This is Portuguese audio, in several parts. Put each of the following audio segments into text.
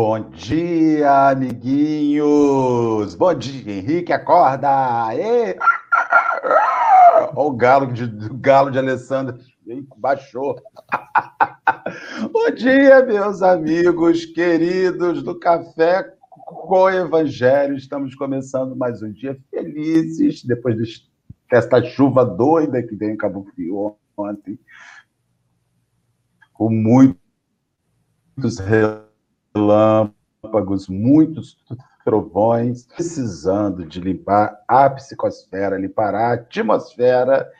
Bom dia, amiguinhos! Bom dia, Henrique, acorda! Olha o galo de, o galo de Alessandro baixou. Bom dia, meus amigos queridos do Café com Evangelho. Estamos começando mais um dia felizes, depois desta chuva doida que veio em Cabo Frio ontem, com muitos relâmpagos, muitos trovões, precisando de limpar a psicosfera, limpar a atmosfera.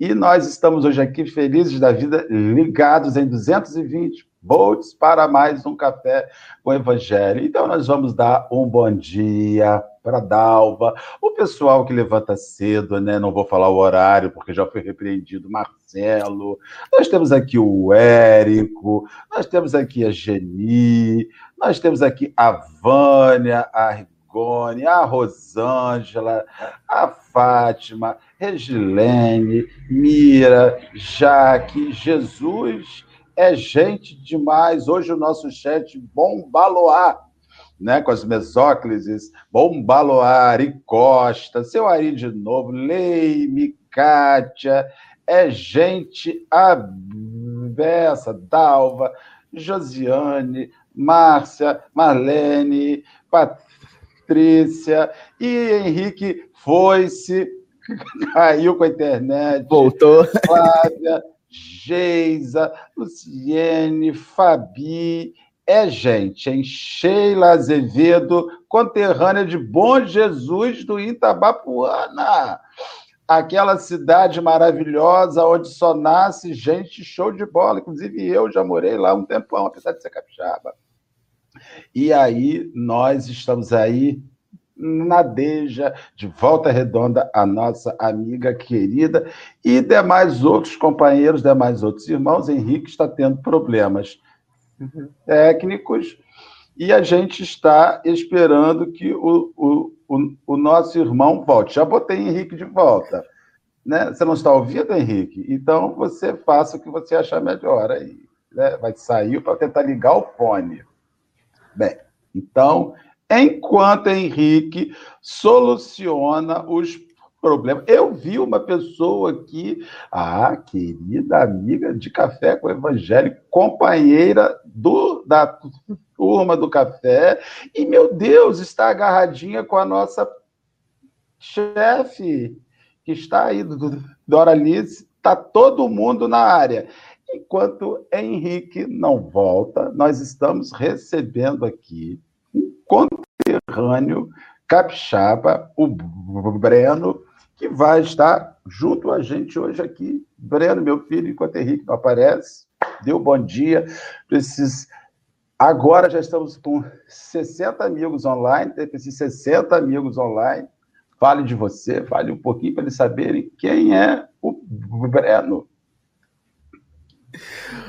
E nós estamos hoje aqui felizes da vida, ligados em 220 volts para mais um café com o Evangelho. Então nós vamos dar um bom dia para Dalva, o pessoal que levanta cedo, né? Não vou falar o horário porque já foi repreendido, Marcelo. Nós temos aqui o Érico, nós temos aqui a Geni, nós temos aqui a Vânia, a Rigoni, a Rosângela, a Fátima, Regilene, Mira, Jaque, Jesus é gente demais. Hoje o nosso chat bombaloar, né? Com as mesóclises, bombaloar e Costa, seu Ari de novo, Leime, Kátia, é gente abessa, Dalva, Josiane, Márcia, Marlene, Patrícia e Henrique foi-se, caiu com a internet. Voltou. Flávia, Geisa, Luciene, Fabi, é gente, hein? Sheila Azevedo, conterrânea de Bom Jesus do Itabapuana. Aquela cidade maravilhosa onde só nasce gente show de bola. Inclusive, eu já morei lá um tempão, apesar de ser capixaba. E aí, nós estamos aí Nadeja, de Volta Redonda, a nossa amiga querida, e demais outros companheiros, demais outros irmãos. Henrique está tendo problemas técnicos e a gente está esperando que o, o, o, o nosso irmão volte. Já botei Henrique de volta. Né? Você não está ouvindo, Henrique? Então você faça o que você achar melhor aí. Né? Vai sair para tentar ligar o fone. Bem, então enquanto Henrique soluciona os problemas. Eu vi uma pessoa aqui, a querida amiga de café com o Evangelho, companheira do, da turma do café, e meu Deus, está agarradinha com a nossa chefe, que está aí, Doralice, está todo mundo na área. Enquanto Henrique não volta, nós estamos recebendo aqui conterrâneo capixaba, o Breno, que vai estar junto a gente hoje aqui. Breno, meu filho, enquanto Henrique não aparece, deu bom dia. Esses... Agora já estamos com 60 amigos online, tem esses 60 amigos online. Fale de você, fale um pouquinho para eles saberem quem é o Breno.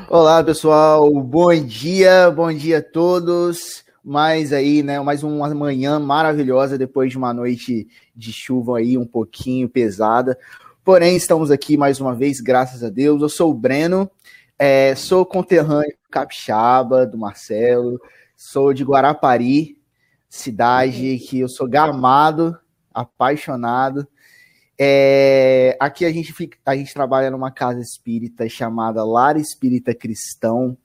Olá, pessoal. Bom dia, bom dia a todos mais aí, né, mais uma manhã maravilhosa depois de uma noite de chuva aí um pouquinho pesada. Porém, estamos aqui mais uma vez, graças a Deus. Eu sou o Breno, é, sou conterrâneo capixaba do Marcelo, sou de Guarapari, cidade que eu sou gamado, apaixonado. É, aqui a gente, fica, a gente trabalha numa casa espírita chamada Lar Espírita Cristão.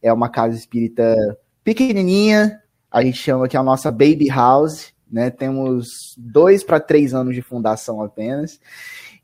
É uma casa espírita pequenininha, a gente chama é a nossa baby house, né? Temos dois para três anos de fundação apenas.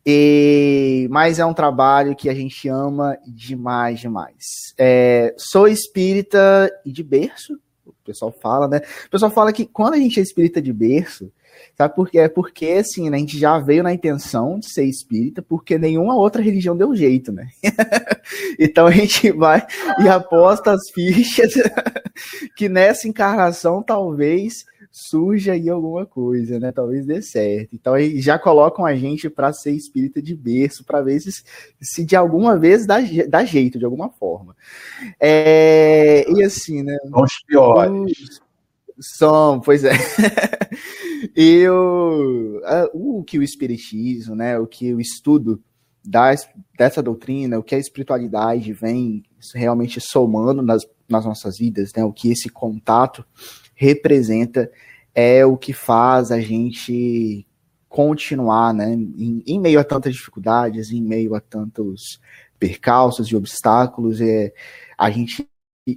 E, mas é um trabalho que a gente ama demais, demais. É, sou espírita de berço, o pessoal fala, né? O pessoal fala que quando a gente é espírita de berço, Sabe por quê? É porque, assim, né, a gente já veio na intenção de ser espírita, porque nenhuma outra religião deu jeito, né? então a gente vai e aposta as fichas que nessa encarnação talvez surja aí alguma coisa, né? Talvez dê certo. Então aí já colocam a gente para ser espírita de berço, para ver se, se de alguma vez dá, dá jeito, de alguma forma. É, e assim, né? São os piores. São, pois é. e o, o que o espiritismo, né, o que o estudo das, dessa doutrina, o que a espiritualidade vem realmente somando nas, nas nossas vidas, né? O que esse contato representa é o que faz a gente continuar, né? Em, em meio a tantas dificuldades, em meio a tantos percalços e obstáculos, é, a gente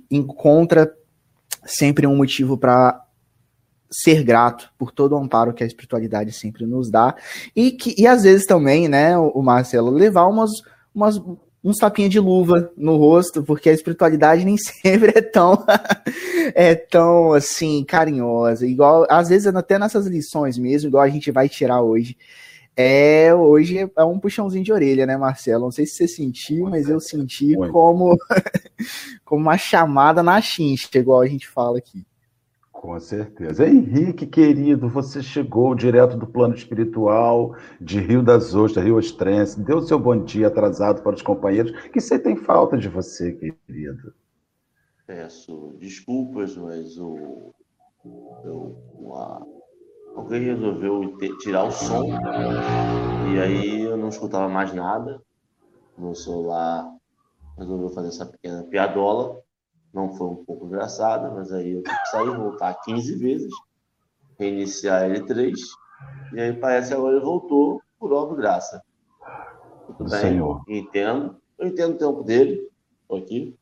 encontra sempre um motivo para ser grato por todo o amparo que a espiritualidade sempre nos dá e que e às vezes também, né, o Marcelo levar umas, umas uns tapinhas de luva no rosto, porque a espiritualidade nem sempre é tão é tão assim carinhosa, igual às vezes até nessas lições mesmo, igual a gente vai tirar hoje. É, hoje é um puxãozinho de orelha, né, Marcelo? Não sei se você sentiu, mas eu senti como como uma chamada na chincha, igual a gente fala aqui. Com certeza. Henrique, querido, você chegou direto do plano espiritual de Rio das Ostras, Rio Ostrense. Deu seu bom dia atrasado para os companheiros, que você tem falta de você, querido. Peço desculpas, mas o, o, alguém resolveu tirar o som e aí eu não escutava mais nada. Meu celular resolveu fazer essa pequena piadola não foi um pouco engraçada, mas aí eu sair, voltar 15 vezes, reiniciar L3, e aí parece que agora ele voltou por obra graça. Tudo bem, Senhor. entendo. Eu entendo o tempo dele, estou aqui.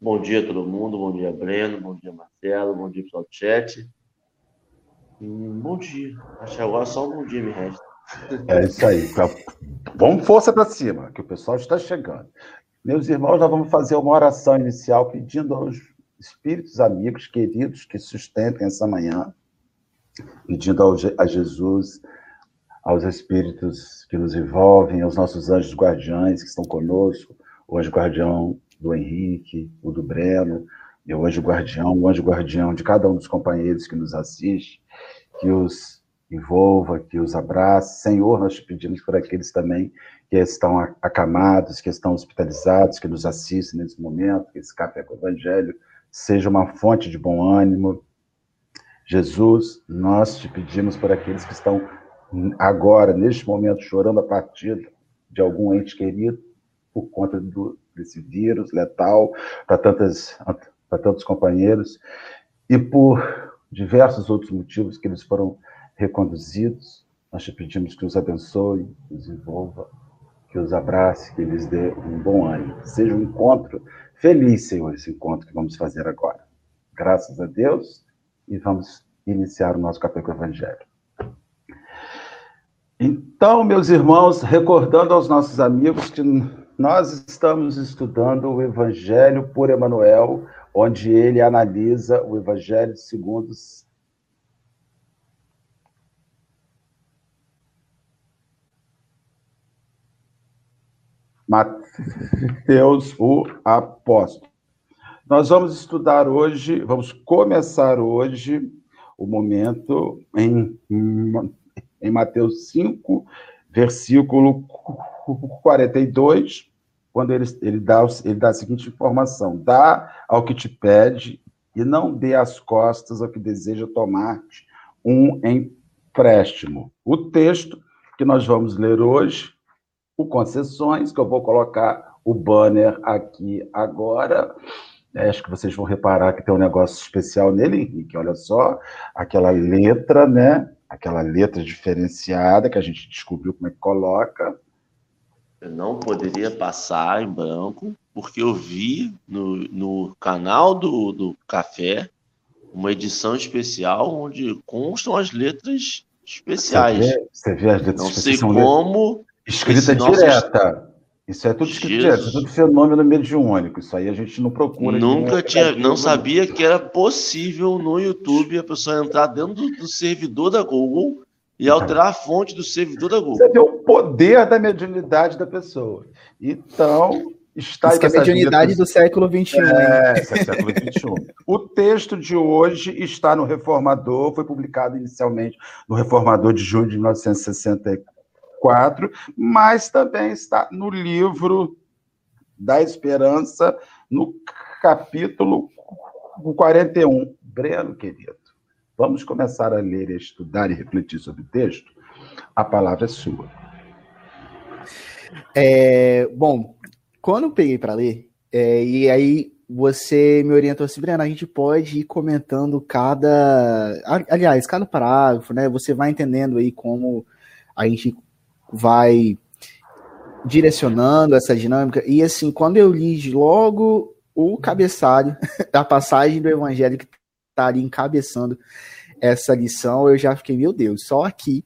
Bom dia a todo mundo, bom dia Breno, bom dia Marcelo, bom dia pessoal do chat. Hum, bom dia. Acho que agora só um bom dia me resta. É isso aí. Vamos força para cima, que o pessoal está chegando. Meus irmãos, nós vamos fazer uma oração inicial pedindo aos espíritos amigos, queridos, que sustentem essa manhã, pedindo ao, a Jesus, aos espíritos que nos envolvem, aos nossos anjos guardiães que estão conosco, o anjo guardião do Henrique, o do Breno, o anjo guardião, o anjo guardião de cada um dos companheiros que nos assiste, que os envolva, que os abrace. Senhor, nós te pedimos por aqueles também que estão acamados, que estão hospitalizados, que nos assistem nesse momento, que esse café com o Evangelho seja uma fonte de bom ânimo. Jesus, nós te pedimos por aqueles que estão agora, neste momento, chorando a partida de algum ente querido por conta do, desse vírus letal para tantas para tantos companheiros e por diversos outros motivos que eles foram reconduzidos. Nós te pedimos que os abençoe, que os envolva, que os abrace, que lhes dê um bom ânimo. Seja um encontro feliz, Senhor, esse encontro que vamos fazer agora. Graças a Deus e vamos iniciar o nosso café com Evangelho. Então, meus irmãos, recordando aos nossos amigos que nós estamos estudando o Evangelho por Emmanuel, onde ele analisa o Evangelho segundo Mateus, o apóstolo. Nós vamos estudar hoje, vamos começar hoje o momento em, em Mateus 5, versículo 42, quando ele, ele, dá, ele dá a seguinte informação: dá ao que te pede e não dê as costas ao que deseja tomar-te um empréstimo. O texto que nós vamos ler hoje o Concessões, que eu vou colocar o banner aqui agora. É, acho que vocês vão reparar que tem um negócio especial nele, Henrique. Olha só, aquela letra, né? Aquela letra diferenciada que a gente descobriu como é que coloca. Eu não poderia passar em branco, porque eu vi no, no canal do, do Café uma edição especial onde constam as letras especiais. Você vê, você vê as letras Não sei como Escrita direta. Isso é tudo escrito direto, isso é tudo fenômeno mediúnico. Isso aí a gente não procura. Nunca tinha, não sabia que era possível no YouTube a pessoa entrar dentro do, do servidor da Google e alterar a fonte do servidor da Google. Você vê o poder da mediunidade da pessoa. Então, está Isso que é a mediunidade do século XXI. É, é século XXI. o texto de hoje está no Reformador, foi publicado inicialmente no Reformador de junho de 1964 4, mas também está no livro da Esperança, no capítulo 41. Breno, querido, vamos começar a ler, a estudar e refletir sobre o texto? A palavra é sua. É, bom, quando eu peguei para ler, é, e aí você me orientou assim, Breno, a gente pode ir comentando cada. Aliás, cada parágrafo, né? Você vai entendendo aí como a gente vai direcionando essa dinâmica. E assim, quando eu li logo o cabeçalho da passagem do evangelho que está ali encabeçando essa lição, eu já fiquei, meu Deus, só aqui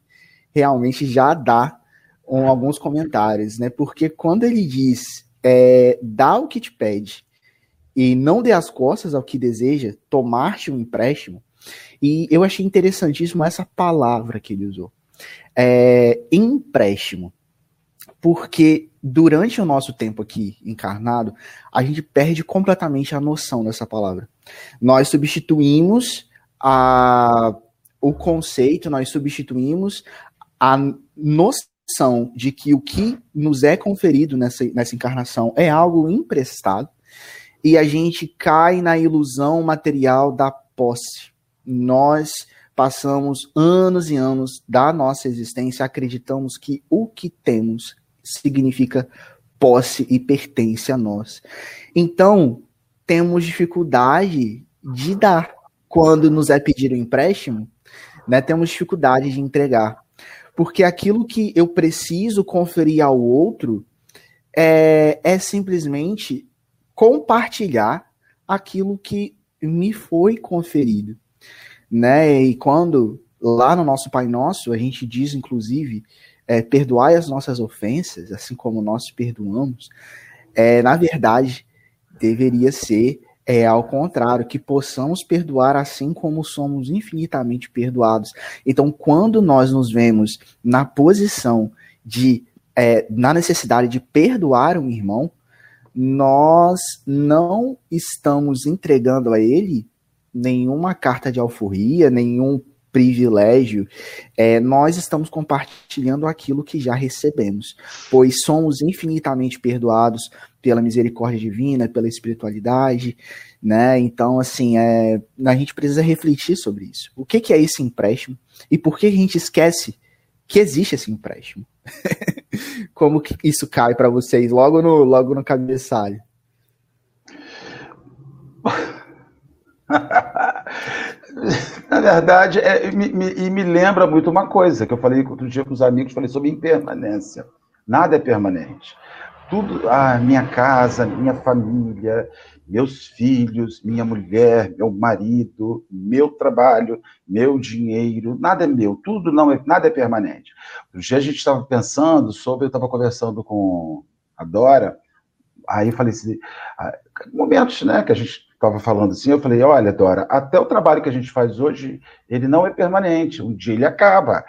realmente já dá um, alguns comentários, né? Porque quando ele diz é, dá o que te pede e não dê as costas ao que deseja, tomar-te um empréstimo, e eu achei interessantíssimo essa palavra que ele usou. É, empréstimo. Porque durante o nosso tempo aqui encarnado, a gente perde completamente a noção dessa palavra. Nós substituímos a, o conceito, nós substituímos a noção de que o que nos é conferido nessa, nessa encarnação é algo emprestado e a gente cai na ilusão material da posse. Nós passamos anos e anos da nossa existência acreditamos que o que temos significa posse e pertence a nós. Então, temos dificuldade de dar. Quando nos é pedido um empréstimo, né, temos dificuldade de entregar. Porque aquilo que eu preciso conferir ao outro é, é simplesmente compartilhar aquilo que me foi conferido. Né? E quando lá no nosso Pai Nosso, a gente diz, inclusive, é, perdoai as nossas ofensas, assim como nós perdoamos, é, na verdade, deveria ser é, ao contrário, que possamos perdoar assim como somos infinitamente perdoados. Então, quando nós nos vemos na posição de, é, na necessidade de perdoar um irmão, nós não estamos entregando a ele nenhuma carta de alforria, nenhum privilégio, é, nós estamos compartilhando aquilo que já recebemos, pois somos infinitamente perdoados pela misericórdia divina, pela espiritualidade, né? Então, assim, é, a gente precisa refletir sobre isso. O que, que é esse empréstimo e por que a gente esquece que existe esse empréstimo? Como que isso cai para vocês logo no, logo no cabeçalho? Na verdade, é, me, me, e me lembra muito uma coisa que eu falei outro dia com os amigos, falei sobre impermanência. Nada é permanente. Tudo, ah, minha casa, minha família, meus filhos, minha mulher, meu marido, meu trabalho, meu dinheiro, nada é meu, tudo não é, nada é permanente. Outro dia a gente estava pensando sobre, eu estava conversando com a Dora, aí eu falei assim, ah, momentos, né, que a gente estava falando assim, eu falei, olha, Dora, até o trabalho que a gente faz hoje, ele não é permanente, um dia ele acaba.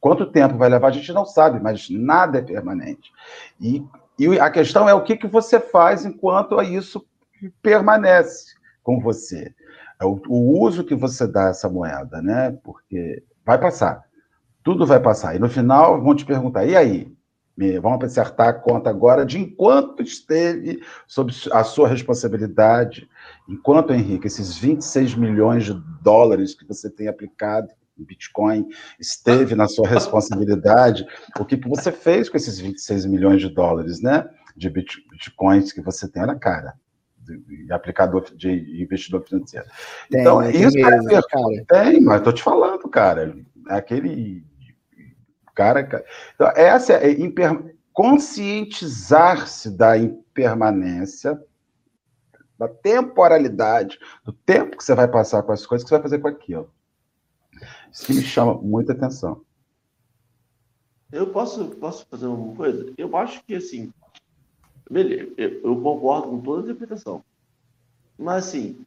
Quanto tempo vai levar, a gente não sabe, mas nada é permanente. E, e a questão é o que, que você faz enquanto isso permanece com você. É o, o uso que você dá a essa moeda, né? Porque vai passar. Tudo vai passar. E no final vão te perguntar, e aí? Vamos acertar a conta agora de enquanto esteve sob a sua responsabilidade, enquanto, Henrique, esses 26 milhões de dólares que você tem aplicado Bitcoin esteve na sua responsabilidade, o que, que você fez com esses 26 milhões de dólares, né? De Bitcoins que você tem na cara de aplicador de investidor financeiro. Tem, então, isso é mesmo, cara. Tem, mas estou te falando, cara. É aquele cara. Então, essa é imper... conscientizar-se da impermanência, da temporalidade, do tempo que você vai passar com as coisas, que você vai fazer com aquilo. Isso me chama muita atenção. Eu posso, posso fazer uma coisa? Eu acho que, assim, beleza, eu concordo com toda a interpretação. Mas, assim,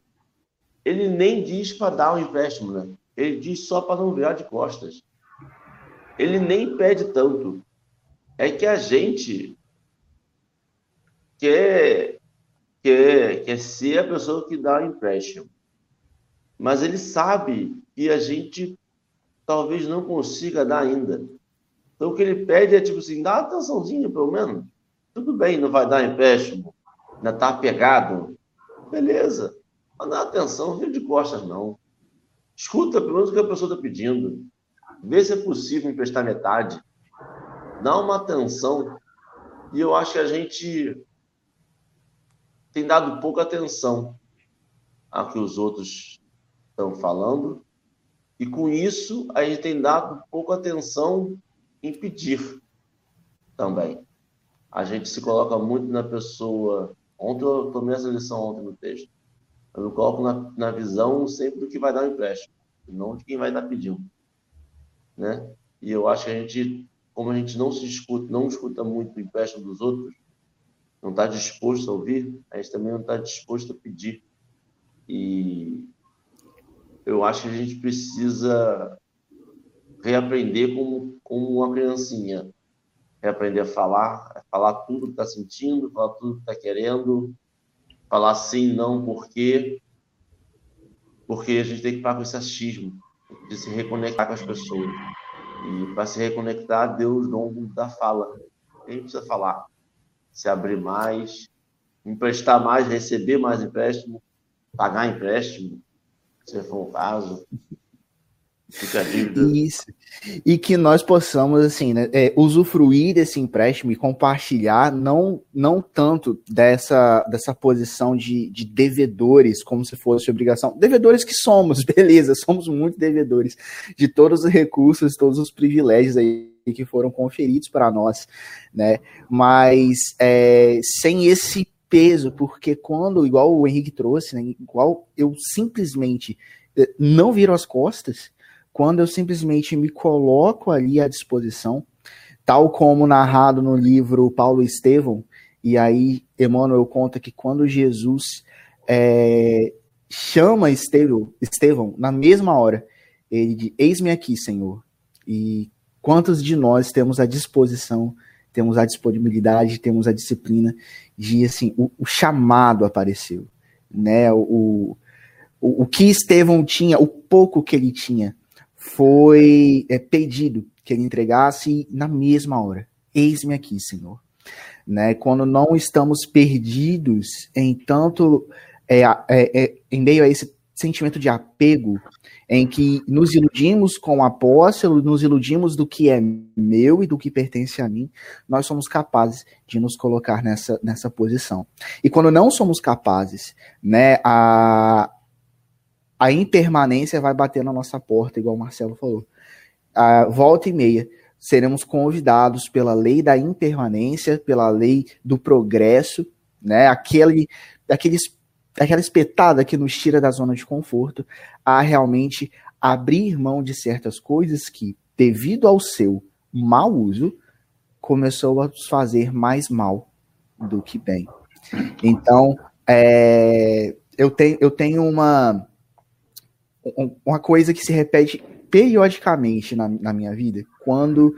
ele nem diz para dar um empréstimo, né? Ele diz só para não virar de costas ele nem pede tanto. É que a gente quer, quer, quer ser a pessoa que dá o empréstimo. Mas ele sabe que a gente talvez não consiga dar ainda. Então o que ele pede é tipo assim, dá atençãozinha pelo menos. Tudo bem, não vai dar empréstimo, ainda está apegado. Beleza, mas dá atenção, não de costas não. Escuta pelo menos o que a pessoa está pedindo. Vê se é possível emprestar metade. dá uma atenção e eu acho que a gente tem dado pouca atenção ao que os outros estão falando e com isso a gente tem dado pouca atenção em pedir também. A gente se coloca muito na pessoa. Ontem eu tomei essa lição ontem no texto. Eu me coloco na, na visão sempre do que vai dar o um empréstimo, não de quem vai dar pedindo, né? E eu acho que a gente, como a gente não se escuta, não escuta muito o empréstimo dos outros, não está disposto a ouvir, a gente também não está disposto a pedir. E eu acho que a gente precisa reaprender como, como uma criancinha. Reaprender a falar, falar tudo que está sentindo, falar tudo que está querendo, falar sim, não, por quê. Porque a gente tem que parar com esse achismo de se reconectar com as pessoas. E para se reconectar, Deus dom da fala. A gente precisa falar, se abrir mais, emprestar mais, receber mais empréstimo, pagar empréstimo, se for o caso. Fica a dívida. Isso. E que nós possamos, assim, né, é, usufruir desse empréstimo e compartilhar, não, não tanto dessa, dessa posição de, de devedores, como se fosse obrigação. Devedores que somos, beleza, somos muito devedores de todos os recursos, todos os privilégios aí que foram conferidos para nós, né? Mas é, sem esse peso, porque quando, igual o Henrique trouxe, né, igual eu simplesmente eh, não viro as costas, quando eu simplesmente me coloco ali à disposição, tal como narrado no livro Paulo Estevão, e aí Emmanuel conta que quando Jesus é, chama Estevão, Estevão, na mesma hora, ele diz, eis-me aqui, Senhor. E quantos de nós temos a disposição temos a disponibilidade, temos a disciplina de, assim, o, o chamado apareceu, né, o, o, o que Estevão tinha, o pouco que ele tinha, foi é, pedido que ele entregasse na mesma hora. Eis-me aqui, Senhor. Né, quando não estamos perdidos em tanto é, é, é, em meio a esse sentimento de apego em que nos iludimos com o apóstolo, nos iludimos do que é meu e do que pertence a mim, nós somos capazes de nos colocar nessa, nessa posição. E quando não somos capazes, né, a, a impermanência vai bater na nossa porta, igual o Marcelo falou. A volta e meia, seremos convidados pela lei da impermanência, pela lei do progresso, né, aquele, aqueles aquela espetada que nos tira da zona de conforto, a realmente abrir mão de certas coisas que, devido ao seu mau uso, começou a nos fazer mais mal do que bem. Então, é, eu, tenho, eu tenho uma, uma coisa que se repete periodicamente na, na minha vida, quando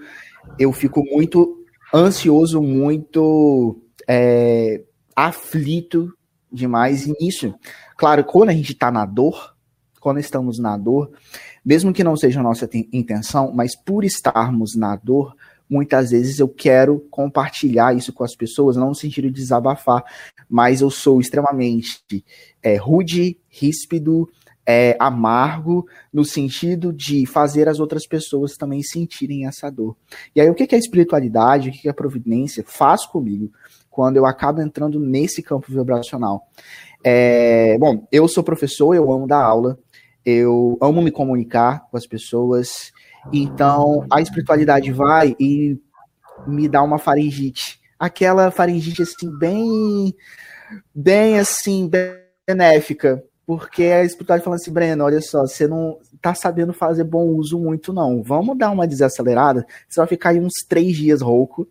eu fico muito ansioso, muito é, aflito demais nisso. Claro, quando a gente está na dor, quando estamos na dor, mesmo que não seja a nossa intenção, mas por estarmos na dor, muitas vezes eu quero compartilhar isso com as pessoas, não no sentido de desabafar, mas eu sou extremamente é, rude, ríspido, é, amargo, no sentido de fazer as outras pessoas também sentirem essa dor. E aí, o que é a espiritualidade, o que é a providência faz comigo? Quando eu acabo entrando nesse campo vibracional. É, bom, eu sou professor, eu amo dar aula, eu amo me comunicar com as pessoas, então a espiritualidade vai e me dá uma faringite. Aquela faringite assim, bem, bem assim, benéfica, porque a espiritualidade falando assim, Breno, olha só, você não tá sabendo fazer bom uso muito, não. Vamos dar uma desacelerada. Você vai ficar aí uns três dias rouco,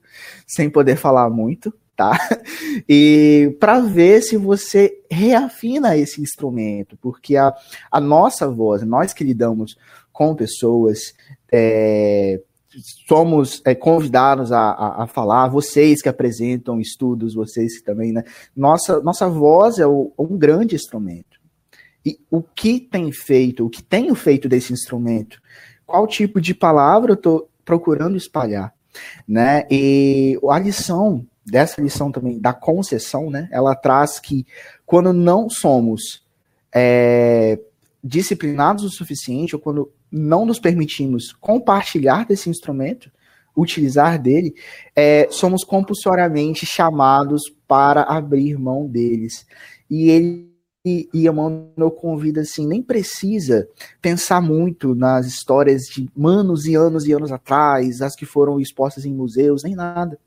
sem poder falar muito tá? E para ver se você reafina esse instrumento, porque a, a nossa voz, nós que lidamos com pessoas, é, somos é, convidados a, a, a, falar, vocês que apresentam estudos, vocês que também, né? Nossa, nossa voz é o, um grande instrumento. E o que tem feito, o que tenho feito desse instrumento? Qual tipo de palavra eu estou procurando espalhar? Né? E a lição dessa lição também da concessão, né? Ela traz que quando não somos é, disciplinados o suficiente, ou quando não nos permitimos compartilhar desse instrumento, utilizar dele, é, somos compulsoriamente chamados para abrir mão deles. E ele e, Emmanuel convida assim, nem precisa pensar muito nas histórias de anos e anos e anos atrás, as que foram expostas em museus, nem nada.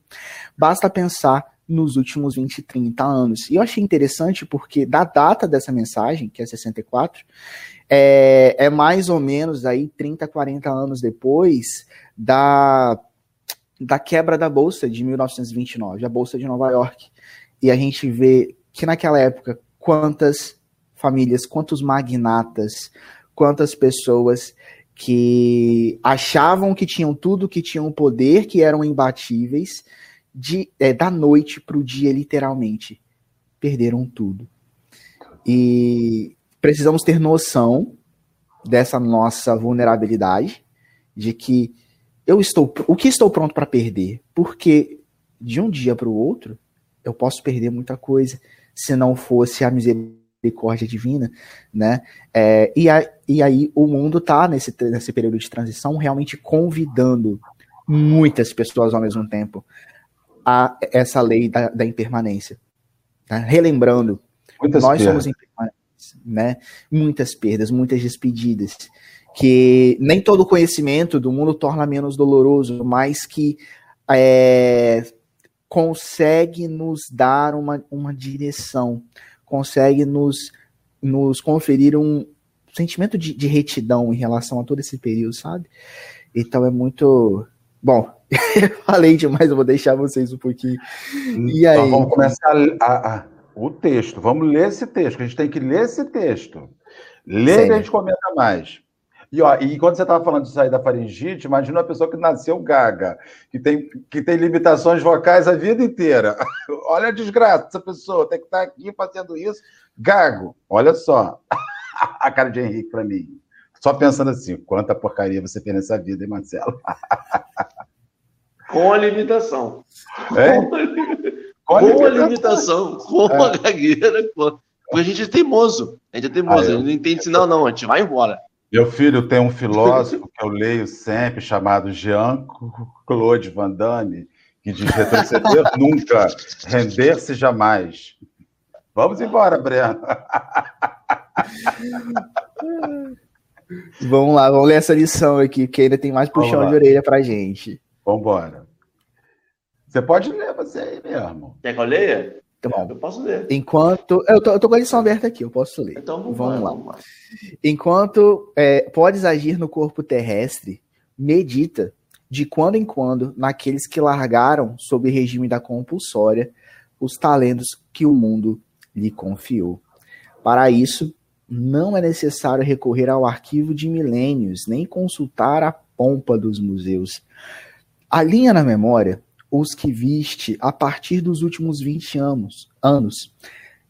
Basta pensar nos últimos 20, 30 anos. E eu achei interessante porque da data dessa mensagem, que é 64, é, é mais ou menos aí 30, 40 anos depois da, da quebra da Bolsa de 1929, a Bolsa de Nova York. E a gente vê que naquela época quantas famílias, quantos magnatas, quantas pessoas que achavam que tinham tudo, que tinham poder, que eram imbatíveis, de, é, da noite para o dia, literalmente, perderam tudo. E precisamos ter noção dessa nossa vulnerabilidade, de que eu estou, o que estou pronto para perder, porque de um dia para o outro eu posso perder muita coisa se não fosse a misericórdia divina, né? É, e, a, e aí o mundo está nesse, nesse período de transição realmente convidando muitas pessoas ao mesmo tempo a essa lei da, da impermanência. Né? Relembrando, muitas nós perdas. somos impermanentes, né? Muitas perdas, muitas despedidas. Que nem todo conhecimento do mundo torna menos doloroso, mas que é, consegue nos dar uma, uma direção, consegue nos, nos conferir um sentimento de, de retidão em relação a todo esse período, sabe? Então é muito. Bom, falei demais, eu vou deixar vocês um pouquinho. E aí? Então vamos começar a, a, o texto. Vamos ler esse texto. A gente tem que ler esse texto. Ler e a gente comenta mais. E, ó, e quando você estava falando de sair da faringite, imagina uma pessoa que nasceu gaga, que tem, que tem limitações vocais a vida inteira. Olha a desgraça dessa pessoa, tem que estar tá aqui fazendo isso, gago. Olha só a cara de Henrique para mim. Só pensando assim, quanta porcaria você tem nessa vida, hein, Marcelo? Com a limitação. É? Com, a, com a limitação, com é. a gagueira. Porque a gente é teimoso. A gente é teimoso. Ah, eu... A gente não entende não, não, a gente vai embora. Meu filho tem um filósofo que eu leio sempre, chamado Jean-Claude Van Damme, que diz retroceder nunca, render-se jamais. Vamos embora, Breno. vamos lá, vamos ler essa lição aqui, que ainda tem mais puxão de orelha pra gente. Vamos embora. Você pode ler você aí mesmo. Quer que eu leia? Tá bom. Eu posso ler. Enquanto. Eu tô, eu tô com a lição aberta aqui, eu posso ler. Então vamos, vamos lá. Vamos Enquanto é, podes agir no corpo terrestre, medita de quando em quando naqueles que largaram, sob regime da compulsória, os talentos que o mundo lhe confiou. Para isso, não é necessário recorrer ao arquivo de milênios, nem consultar a pompa dos museus. Alinha na memória os que viste a partir dos últimos 20 anos, anos,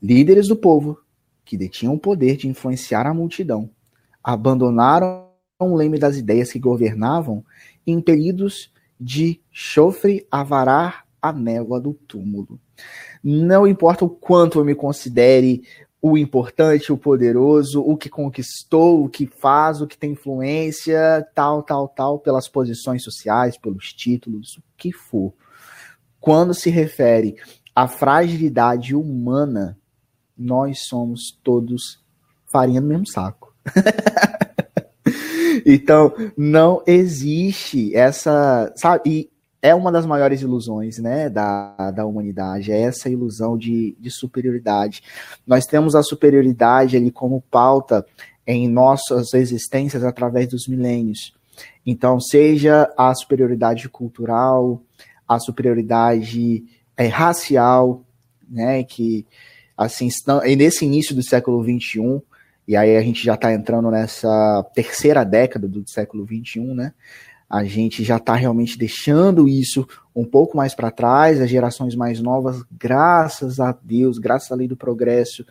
líderes do povo que detinham o poder de influenciar a multidão, abandonaram o leme das ideias que governavam, impelidos de chofre a varar a névoa do túmulo. Não importa o quanto eu me considere o importante, o poderoso, o que conquistou, o que faz, o que tem influência, tal, tal, tal, pelas posições sociais, pelos títulos, o que for quando se refere à fragilidade humana, nós somos todos farinha do mesmo saco. então, não existe essa, sabe, e é uma das maiores ilusões, né, da, da humanidade, é essa ilusão de, de superioridade. Nós temos a superioridade ali como pauta em nossas existências através dos milênios. Então, seja a superioridade cultural, a superioridade é, racial, né, que assim estão, e nesse início do século XXI, e aí a gente já está entrando nessa terceira década do século XXI, né, a gente já está realmente deixando isso um pouco mais para trás, as gerações mais novas, graças a Deus, graças à lei do progresso,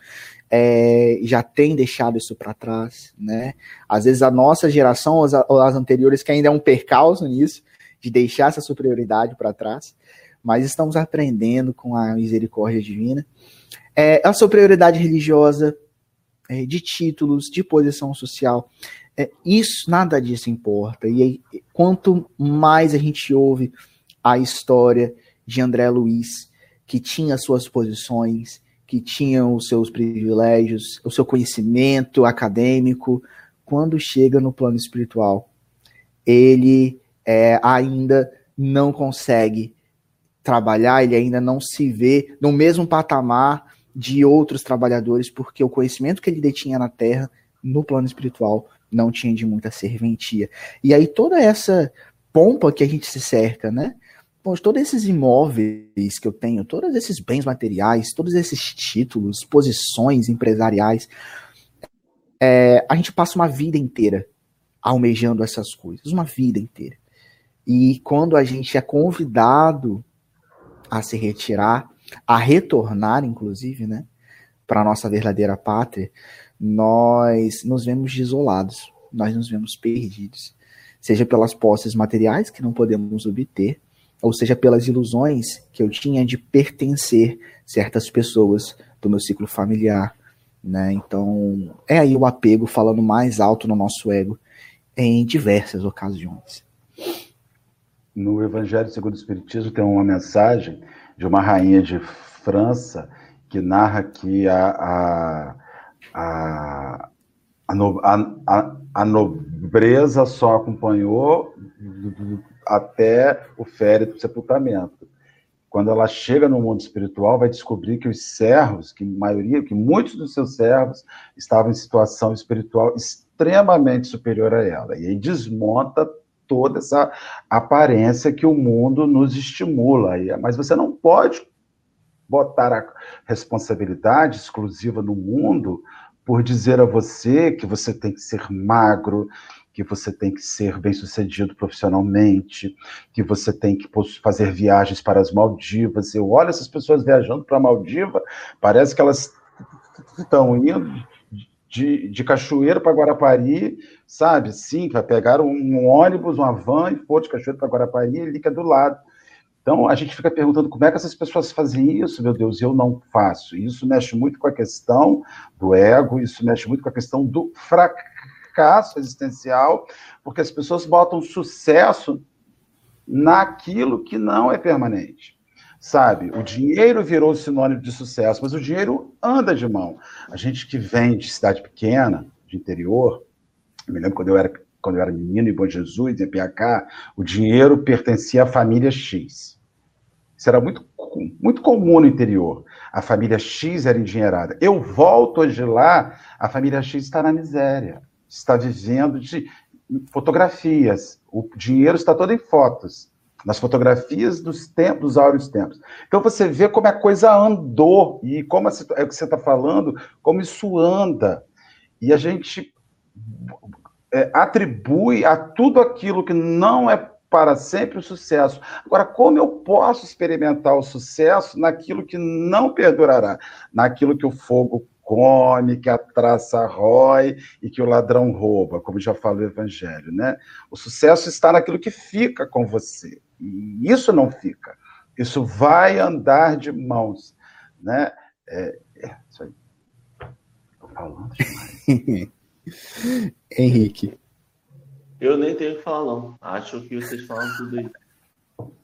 é, já tem deixado isso para trás, né? Às vezes a nossa geração, ou as, ou as anteriores, que ainda é um percalço nisso, de deixar essa superioridade para trás, mas estamos aprendendo com a misericórdia divina. É, a superioridade religiosa, é, de títulos, de posição social. É, isso, nada disso importa. E aí, quanto mais a gente ouve a história de André Luiz, que tinha suas posições, que tinha os seus privilégios, o seu conhecimento acadêmico, quando chega no plano espiritual, ele é, ainda não consegue trabalhar, ele ainda não se vê no mesmo patamar de outros trabalhadores, porque o conhecimento que ele detinha na Terra, no plano espiritual, não tinha de muita serventia. E aí toda essa pompa que a gente se cerca, né? todos esses imóveis que eu tenho, todos esses bens materiais, todos esses títulos, posições empresariais, é, a gente passa uma vida inteira almejando essas coisas, uma vida inteira. E quando a gente é convidado a se retirar, a retornar, inclusive, né, para a nossa verdadeira pátria, nós nos vemos desolados, nós nos vemos perdidos, seja pelas posses materiais que não podemos obter, ou seja pelas ilusões que eu tinha de pertencer certas pessoas do meu ciclo familiar, né? Então, é aí o apego falando mais alto no nosso ego em diversas ocasiões. No Evangelho segundo o Espiritismo tem uma mensagem de uma rainha de França que narra que a, a, a, a, a, a nobreza só acompanhou até o férito do sepultamento. Quando ela chega no mundo espiritual, vai descobrir que os servos, que maioria, que muitos dos seus servos estavam em situação espiritual extremamente superior a ela. E aí desmonta toda essa aparência que o mundo nos estimula. Mas você não pode botar a responsabilidade exclusiva no mundo por dizer a você que você tem que ser magro, que você tem que ser bem-sucedido profissionalmente, que você tem que fazer viagens para as Maldivas. Eu olho essas pessoas viajando para a Maldiva, parece que elas estão indo de, de Cachoeiro para Guarapari, sabe? Sim, vai pegar um, ônibus, uma van e for de Cachoeiro para Guarapari e fica do lado. Então a gente fica perguntando como é que essas pessoas fazem isso, meu Deus, eu não faço. Isso mexe muito com a questão do ego, isso mexe muito com a questão do fracasso existencial, porque as pessoas botam sucesso naquilo que não é permanente sabe? O dinheiro virou sinônimo de sucesso, mas o dinheiro anda de mão. A gente que vem de cidade pequena, de interior, eu me lembro quando eu era, quando eu era menino em Bom Jesus, em PH, o dinheiro pertencia à família X. Isso era muito, muito comum no interior. A família X era endinheirada. Eu volto hoje lá, a família X está na miséria, está vivendo de fotografias. O dinheiro está todo em fotos nas fotografias dos tempos, dos áureos tempos. Então você vê como a coisa andou e como a, é o que você está falando, como isso anda. E a gente é, atribui a tudo aquilo que não é para sempre o sucesso. Agora, como eu posso experimentar o sucesso naquilo que não perdurará, naquilo que o fogo come, que a traça rói e que o ladrão rouba, como já fala o Evangelho, né? O sucesso está naquilo que fica com você. E isso não fica. Isso vai andar de mãos, né? É, é isso aí. Estou falando demais. Henrique. Eu nem tenho que falar, não. Acho que vocês falam tudo aí.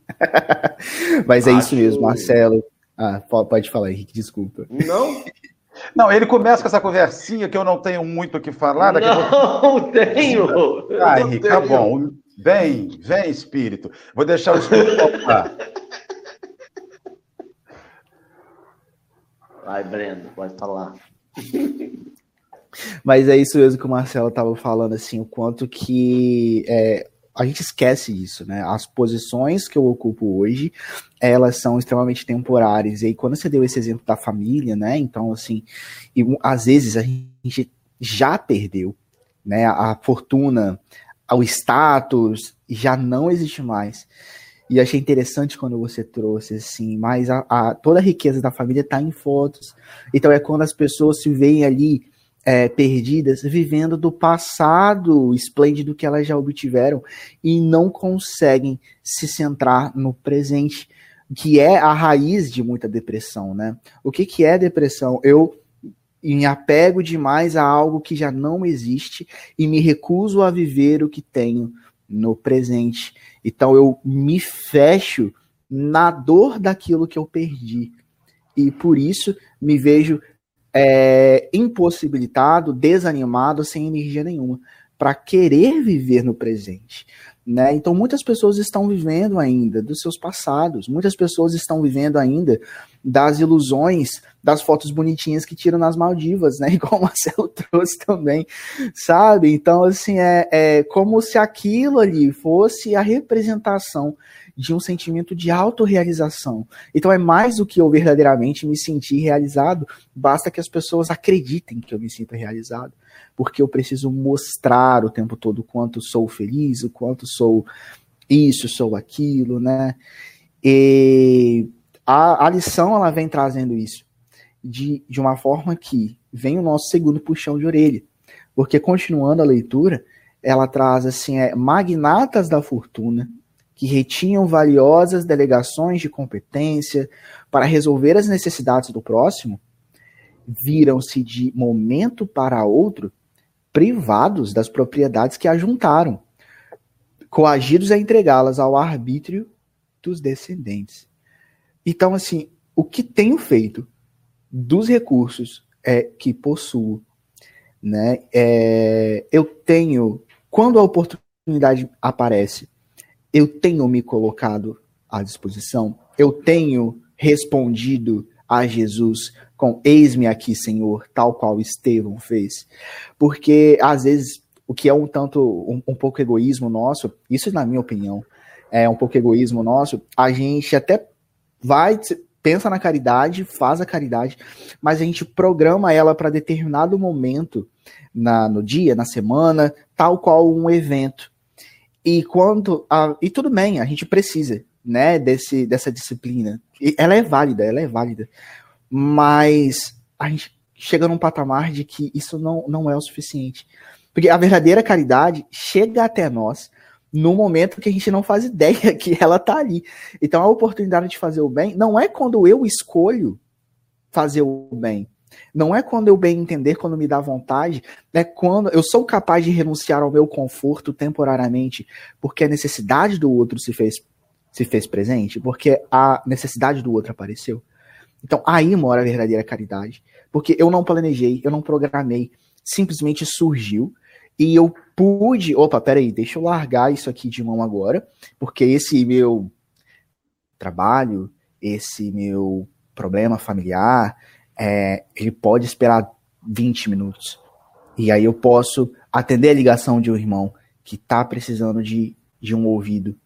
Mas é Acho... isso mesmo, Marcelo. Ah, pode falar, Henrique, desculpa. Não, não, ele começa com essa conversinha que eu não tenho muito o que falar. Daqui não tenho! Ah, Henrique, tá bom. Vem, vem, espírito. Vou deixar o espírito falar. Vai, Breno, pode falar. Mas é isso mesmo que o Marcelo estava falando, assim, o quanto que é, a gente esquece isso, né? As posições que eu ocupo hoje, elas são extremamente temporárias. E aí, quando você deu esse exemplo da família, né? Então, assim, e, às vezes a gente já perdeu, né? A fortuna, o status já não existe mais. E achei interessante quando você trouxe, assim, mas a, a toda a riqueza da família está em fotos. Então é quando as pessoas se veem ali é, perdidas, vivendo do passado esplêndido que elas já obtiveram e não conseguem se centrar no presente, que é a raiz de muita depressão, né? O que, que é depressão? Eu me apego demais a algo que já não existe e me recuso a viver o que tenho no presente. Então eu me fecho na dor daquilo que eu perdi. E por isso me vejo é, impossibilitado, desanimado, sem energia nenhuma, para querer viver no presente. Né? Então, muitas pessoas estão vivendo ainda dos seus passados, muitas pessoas estão vivendo ainda das ilusões das fotos bonitinhas que tiram nas Maldivas, né? Igual o Marcelo trouxe também, sabe? Então, assim, é, é como se aquilo ali fosse a representação de um sentimento de autorrealização. Então é mais do que eu verdadeiramente me sentir realizado, basta que as pessoas acreditem que eu me sinto realizado, porque eu preciso mostrar o tempo todo o quanto sou feliz, o quanto sou isso, sou aquilo, né? E a, a lição ela vem trazendo isso de, de uma forma que vem o nosso segundo puxão de orelha. Porque continuando a leitura, ela traz assim, é, magnatas da fortuna, que retinham valiosas delegações de competência para resolver as necessidades do próximo, viram-se de momento para outro privados das propriedades que ajuntaram, coagidos a entregá-las ao arbítrio dos descendentes. Então, assim, o que tenho feito dos recursos é, que possuo, né? É, eu tenho, quando a oportunidade aparece, eu tenho me colocado à disposição, eu tenho respondido a Jesus com eis-me aqui, Senhor, tal qual Estevão fez. Porque às vezes o que é um tanto um, um pouco egoísmo nosso, isso na minha opinião, é um pouco egoísmo nosso, a gente até vai pensa na caridade, faz a caridade, mas a gente programa ela para determinado momento na, no dia, na semana, tal qual um evento. E quanto a, e tudo bem, a gente precisa, né, desse dessa disciplina. E ela é válida, ela é válida. Mas a gente chega num patamar de que isso não, não é o suficiente. Porque a verdadeira caridade chega até nós no momento que a gente não faz ideia que ela tá ali. Então a oportunidade de fazer o bem não é quando eu escolho fazer o bem, não é quando eu bem entender, quando me dá vontade, é quando eu sou capaz de renunciar ao meu conforto temporariamente, porque a necessidade do outro se fez, se fez presente, porque a necessidade do outro apareceu. Então aí mora a verdadeira caridade, porque eu não planejei, eu não programei, simplesmente surgiu e eu pude, opa, peraí, deixa eu largar isso aqui de mão agora, porque esse meu trabalho, esse meu problema familiar, é, ele pode esperar 20 minutos. E aí eu posso atender a ligação de um irmão que está precisando de, de um ouvido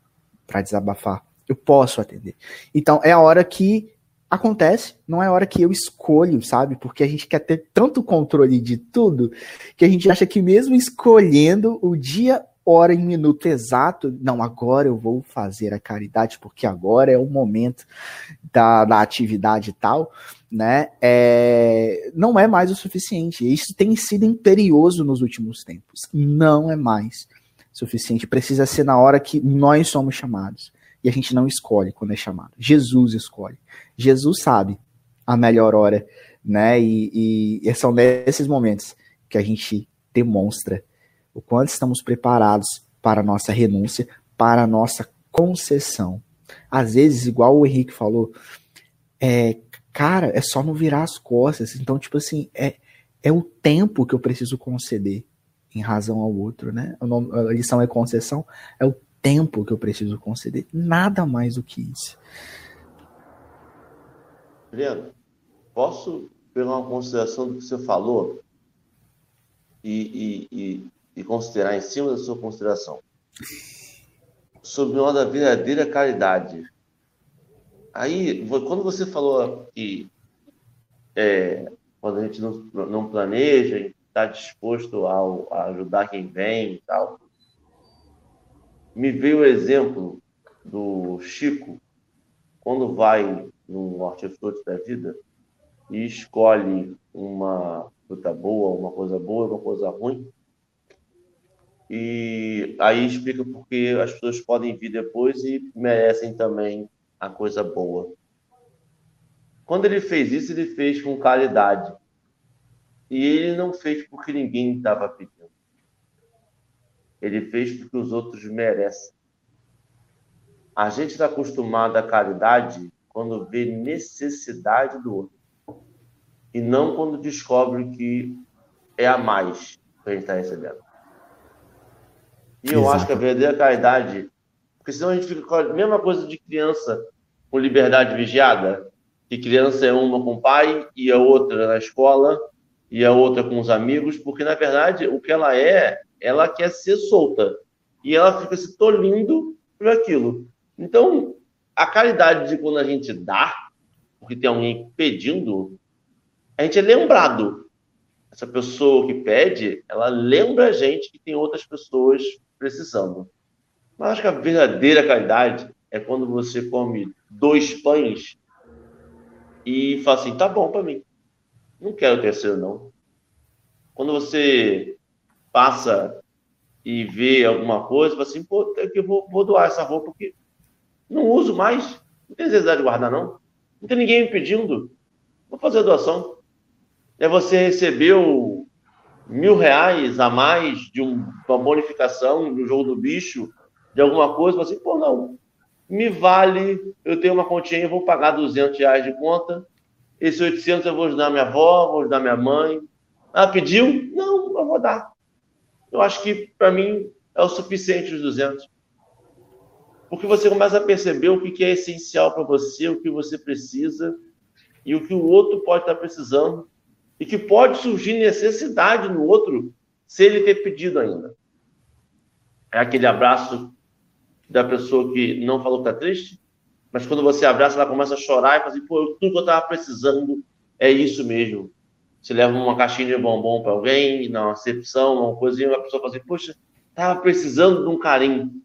para desabafar. Eu posso atender. Então é a hora que acontece, não é a hora que eu escolho, sabe? Porque a gente quer ter tanto controle de tudo que a gente acha que mesmo escolhendo o dia hora e minuto exato, não, agora eu vou fazer a caridade, porque agora é o momento da, da atividade e tal, né? É, não é mais o suficiente. Isso tem sido imperioso nos últimos tempos. Não é mais suficiente. Precisa ser na hora que nós somos chamados. E a gente não escolhe quando é chamado. Jesus escolhe. Jesus sabe a melhor hora, né? E, e são nesses momentos que a gente demonstra o quanto estamos preparados para a nossa renúncia, para a nossa concessão. Às vezes, igual o Henrique falou, é, cara, é só não virar as costas. Então, tipo assim, é, é o tempo que eu preciso conceder em razão ao outro, né? A lição é concessão, é o tempo que eu preciso conceder. Nada mais do que isso. Adriano, posso pegar uma consideração do que você falou e, e, e e considerar em cima da sua consideração sobre uma da verdadeira caridade. Aí, quando você falou que é, quando a gente não, não planeja, está disposto ao, a ajudar quem vem e tal, me veio o exemplo do Chico, quando vai no hortifruti da vida e escolhe uma fruta boa, uma coisa boa, uma coisa ruim, e aí explica porque as pessoas podem vir depois e merecem também a coisa boa. Quando ele fez isso, ele fez com caridade. E ele não fez porque ninguém estava pedindo. Ele fez porque os outros merecem. A gente está acostumado à caridade quando vê necessidade do outro. E não quando descobre que é a mais que a gente está recebendo. E eu Exato. acho que a verdadeira caridade. Porque senão a gente fica com a mesma coisa de criança com liberdade vigiada. Que criança é uma com o pai e a outra na escola e a outra com os amigos, porque na verdade o que ela é, ela quer ser solta e ela fica se tolindo por aquilo. Então, a caridade de quando a gente dá, porque tem alguém pedindo, a gente é lembrado. Essa pessoa que pede, ela lembra a gente que tem outras pessoas precisando. Mas acho que a verdadeira caridade é quando você come dois pães e fala assim: tá bom para mim. Não quero o terceiro, não. Quando você passa e vê alguma coisa, fala assim, pô, é que eu vou, vou doar essa roupa porque não uso mais. Não tem necessidade de guardar, não. Não tem ninguém me pedindo. Vou fazer a doação. É você recebeu mil reais a mais de um, uma bonificação do jogo do bicho, de alguma coisa, assim, pô, não, me vale, eu tenho uma continha, eu vou pagar 200 reais de conta, esse 800 eu vou ajudar minha avó, vou ajudar minha mãe. Ah, pediu? Não, eu vou dar. Eu acho que, para mim, é o suficiente os 200. Porque você começa a perceber o que é essencial para você, o que você precisa e o que o outro pode estar precisando e que pode surgir necessidade no outro se ele ter pedido ainda. É aquele abraço da pessoa que não falou que está triste, mas quando você abraça, ela começa a chorar e fala assim, pô, tudo que eu estava precisando é isso mesmo. Você leva uma caixinha de bombom para alguém, na recepção, uma coisinha, a pessoa fala assim, poxa, estava precisando de um carinho.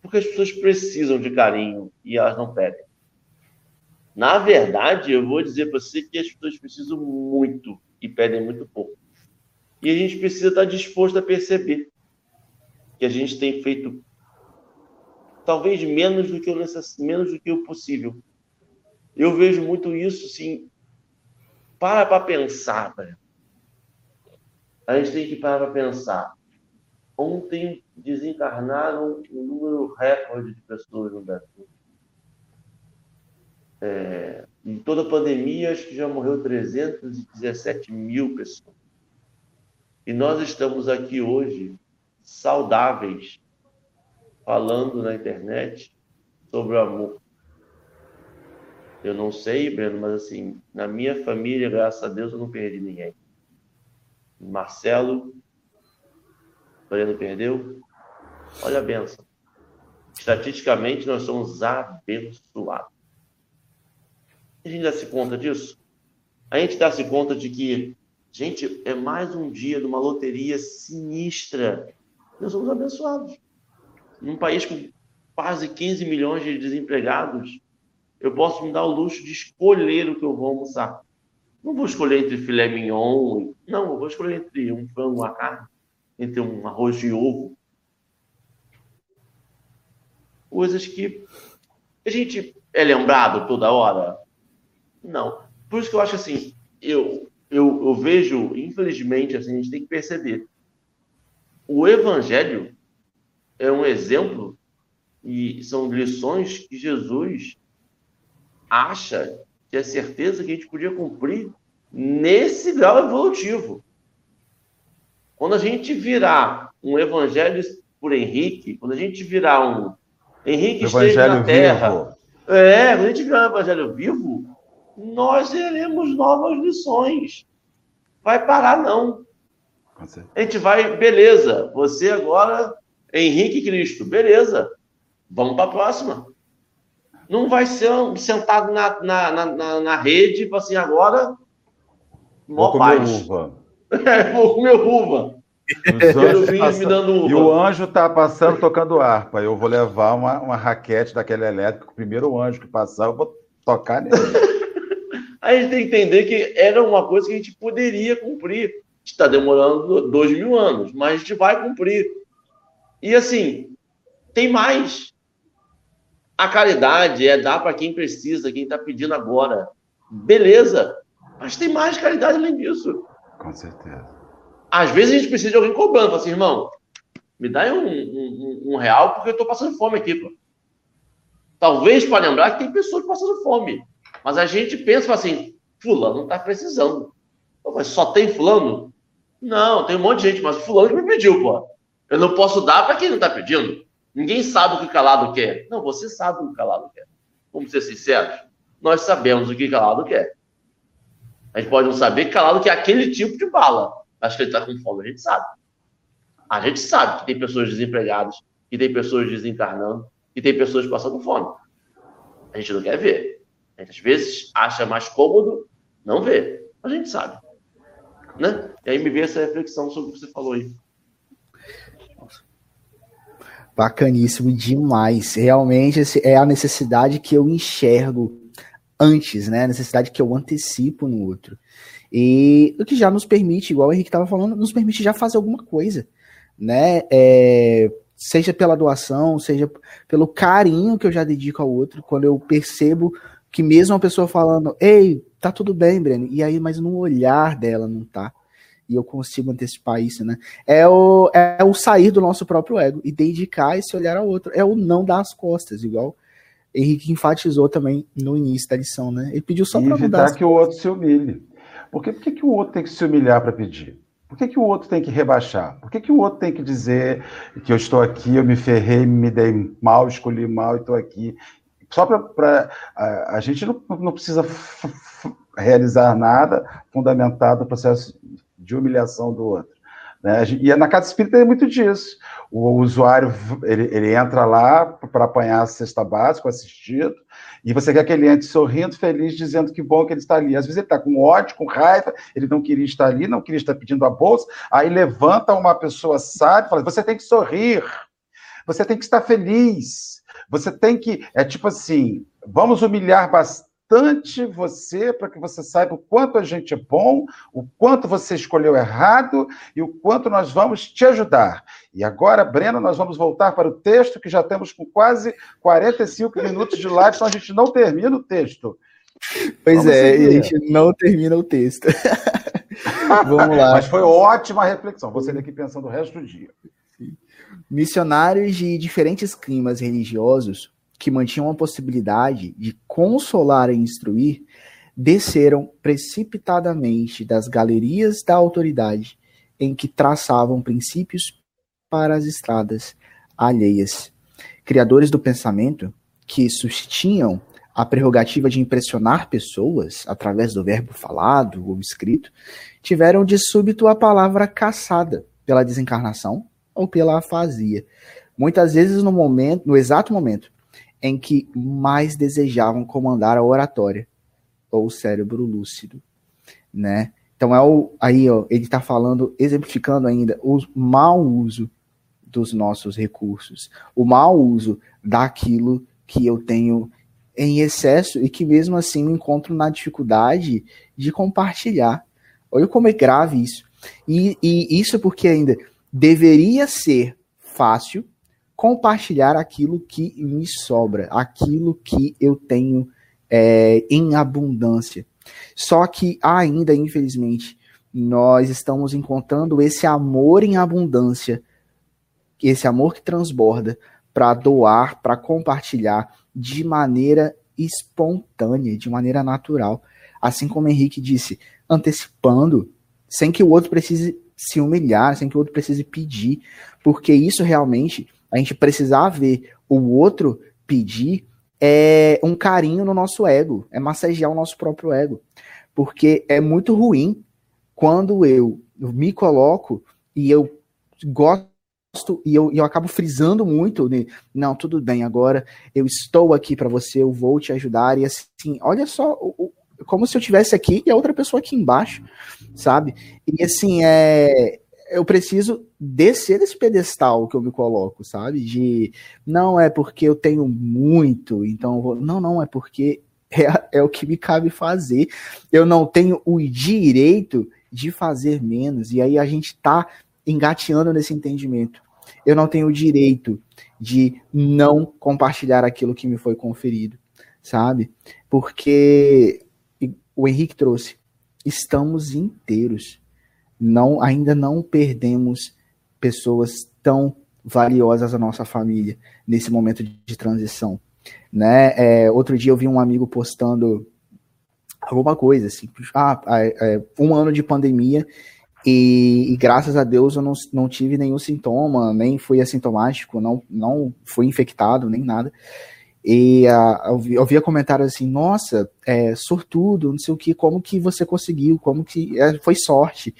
Porque as pessoas precisam de carinho e elas não pedem. Na verdade, eu vou dizer para você que as pessoas precisam muito e pedem muito pouco. E a gente precisa estar disposto a perceber que a gente tem feito talvez menos do que o necess... menos do que o possível. Eu vejo muito isso, sim. Para para pensar, velho. A gente tem que parar para pensar. Ontem desencarnaram um número recorde de pessoas no Brasil. É, em toda a pandemia, acho que já morreu 317 mil pessoas. E nós estamos aqui hoje saudáveis, falando na internet sobre o amor. Eu não sei, Breno, mas assim, na minha família, graças a Deus, eu não perdi ninguém. Marcelo, Breno perdeu. Olha a benção. Estatisticamente, nós somos abençoados. A gente dá se conta disso? A gente dá se conta de que, gente, é mais um dia de uma loteria sinistra. Nós somos abençoados. Num país com quase 15 milhões de desempregados, eu posso me dar o luxo de escolher o que eu vou almoçar. Não vou escolher entre filé mignon, não, eu vou escolher entre um frango, uma carne, entre um arroz de ovo. Coisas que a gente é lembrado toda hora. Não. Por isso que eu acho assim, eu, eu, eu vejo, infelizmente, assim, a gente tem que perceber. O evangelho é um exemplo e são lições que Jesus acha que é certeza que a gente podia cumprir nesse grau evolutivo. Quando a gente virar um evangelho por Henrique, quando a gente virar um Henrique esteja na Terra, vivo. é, quando a gente virar um evangelho vivo, nós teremos novas lições. Vai parar, não. A gente vai, beleza, você agora, Henrique Cristo, beleza, vamos para a próxima. Não vai ser sentado na, na, na, na rede, tipo assim, agora, mó Vou paz. Uva. Vou comer uva. E o anjo está passando tocando harpa. Eu vou levar uma, uma raquete daquele elétrico. O primeiro anjo que passar, eu vou tocar nele. a gente tem que entender que era uma coisa que a gente poderia cumprir. Está demorando dois mil anos, mas a gente vai cumprir. E assim, tem mais. A caridade é dar para quem precisa, quem está pedindo agora. Beleza. Mas tem mais caridade além disso. Com certeza. Às vezes a gente precisa de alguém cobrando, fala assim, irmão, me dá um, um, um real porque eu estou passando fome aqui, pô. Talvez para lembrar que tem pessoas passando fome. Mas a gente pensa assim, fulano está precisando. Mas só tem fulano? Não, tem um monte de gente, mas fulano que me pediu, pô. Eu não posso dar para quem não está pedindo. Ninguém sabe o que calado quer. Não, você sabe o que calado quer. Vamos ser sinceros. Nós sabemos o que calado quer. A gente pode não saber que calado quer aquele tipo de bala. Acho que ele está com fome, a gente sabe. A gente sabe que tem pessoas desempregadas, que tem pessoas desencarnando, que tem pessoas passando fome. A gente não quer ver. Às vezes, acha mais cômodo não ver. A gente sabe. Né? E aí me veio essa reflexão sobre o que você falou aí. Bacaníssimo demais. Realmente é a necessidade que eu enxergo antes, né? A necessidade que eu antecipo no outro. E o que já nos permite, igual o Henrique estava falando, nos permite já fazer alguma coisa, né? É, seja pela doação, seja pelo carinho que eu já dedico ao outro, quando eu percebo que mesmo uma pessoa falando, ei, tá tudo bem, Breno, e aí, mas no olhar dela não tá e eu consigo antecipar isso, né? É o, é o sair do nosso próprio ego e dedicar esse olhar ao outro. É o não dar as costas, igual Henrique enfatizou também no início da lição, né? Ele pediu só para mudar. As... que o outro se humilhe. Por que, por que, que o outro tem que se humilhar para pedir? Por que, que o outro tem que rebaixar? Por que, que o outro tem que dizer que eu estou aqui, eu me ferrei, me dei mal, escolhi mal e estou aqui? Só para. A, a gente não, não precisa realizar nada fundamentado no processo de humilhação do outro. Né? E na casa espírita tem muito disso. O usuário ele, ele entra lá para apanhar a cesta básica, assistido, e você quer que ele entre sorrindo, feliz, dizendo que bom que ele está ali. Às vezes ele está com ódio, com raiva, ele não queria estar ali, não queria estar pedindo a bolsa, aí levanta uma pessoa sábia e fala: você tem que sorrir, você tem que estar feliz, você tem que. É tipo assim, vamos humilhar bastante você para que você saiba o quanto a gente é bom, o quanto você escolheu errado e o quanto nós vamos te ajudar. E agora, Breno, nós vamos voltar para o texto, que já temos com quase 45 minutos de live, então a gente não termina o texto. Pois vamos é, seguir. a gente não termina o texto. vamos lá. Mas foi ótima reflexão. Você daqui pensando o resto do dia. Missionários de diferentes climas religiosos que mantinham a possibilidade de consolar e instruir, desceram precipitadamente das galerias da autoridade em que traçavam princípios para as estradas alheias. Criadores do pensamento, que sustinham a prerrogativa de impressionar pessoas através do verbo falado ou escrito, tiveram de súbito a palavra caçada pela desencarnação ou pela afasia. Muitas vezes no momento, no exato momento em que mais desejavam comandar a oratória, ou o cérebro lúcido, né? Então é o aí, ó, ele está falando, exemplificando ainda o mau uso dos nossos recursos, o mau uso daquilo que eu tenho em excesso e que mesmo assim me encontro na dificuldade de compartilhar. Olha como é grave isso. E, e isso porque ainda deveria ser fácil compartilhar aquilo que me sobra, aquilo que eu tenho é, em abundância. Só que ainda, infelizmente, nós estamos encontrando esse amor em abundância, esse amor que transborda, para doar, para compartilhar de maneira espontânea, de maneira natural. Assim como Henrique disse, antecipando, sem que o outro precise se humilhar, sem que o outro precise pedir, porque isso realmente a gente precisar ver o outro pedir é um carinho no nosso ego, é massagear o nosso próprio ego. Porque é muito ruim quando eu me coloco e eu gosto e eu, eu acabo frisando muito de, não, tudo bem, agora eu estou aqui para você, eu vou te ajudar, e assim, olha só, o, como se eu tivesse aqui e a outra pessoa aqui embaixo, sabe? E assim, é, eu preciso descer desse pedestal que eu me coloco, sabe? De não é porque eu tenho muito, então vou... não, não é porque é, é o que me cabe fazer. Eu não tenho o direito de fazer menos. E aí a gente tá engateando nesse entendimento. Eu não tenho o direito de não compartilhar aquilo que me foi conferido, sabe? Porque o Henrique trouxe, estamos inteiros não ainda não perdemos pessoas tão valiosas à nossa família nesse momento de transição. Né? É, outro dia eu vi um amigo postando alguma coisa assim, ah, é, um ano de pandemia e, e, graças a Deus eu não, não tive nenhum sintoma, nem fui assintomático, não, não fui infectado, nem nada. E uh, eu, vi, eu via comentários assim, nossa, é, sortudo, não sei o que, como que você conseguiu, como que é, foi sorte.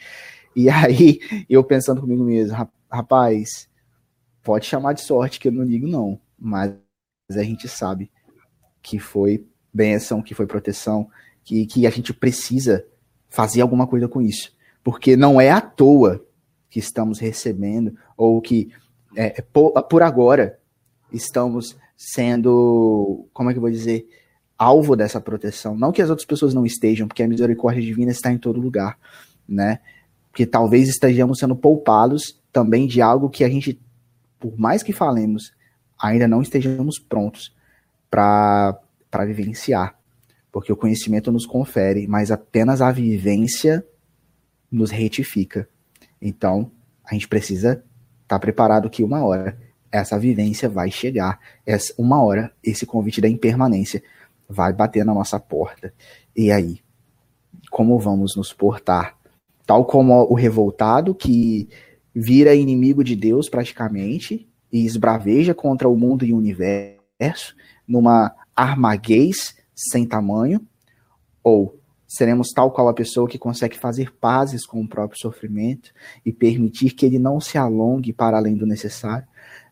E aí eu pensando comigo mesmo, rapaz, pode chamar de sorte que eu não digo não, mas a gente sabe que foi bênção, que foi proteção, que, que a gente precisa fazer alguma coisa com isso porque não é à toa que estamos recebendo, ou que é, por, por, agora estamos sendo, como é que eu vou dizer, alvo dessa proteção. Não que as outras pessoas não estejam, porque a misericórdia divina está em todo lugar, né? Que talvez estejamos sendo poupados também de algo que a gente, por mais que falemos, ainda não estejamos prontos para vivenciar. Porque o conhecimento nos confere, mas apenas a vivência nos retifica. Então, a gente precisa estar tá preparado que uma hora essa vivência vai chegar, essa, uma hora esse convite da impermanência vai bater na nossa porta. E aí, como vamos nos portar? Tal como o revoltado que vira inimigo de Deus praticamente e esbraveja contra o mundo e o universo numa armaguez sem tamanho, ou seremos tal qual a pessoa que consegue fazer pazes com o próprio sofrimento e permitir que ele não se alongue para além do necessário,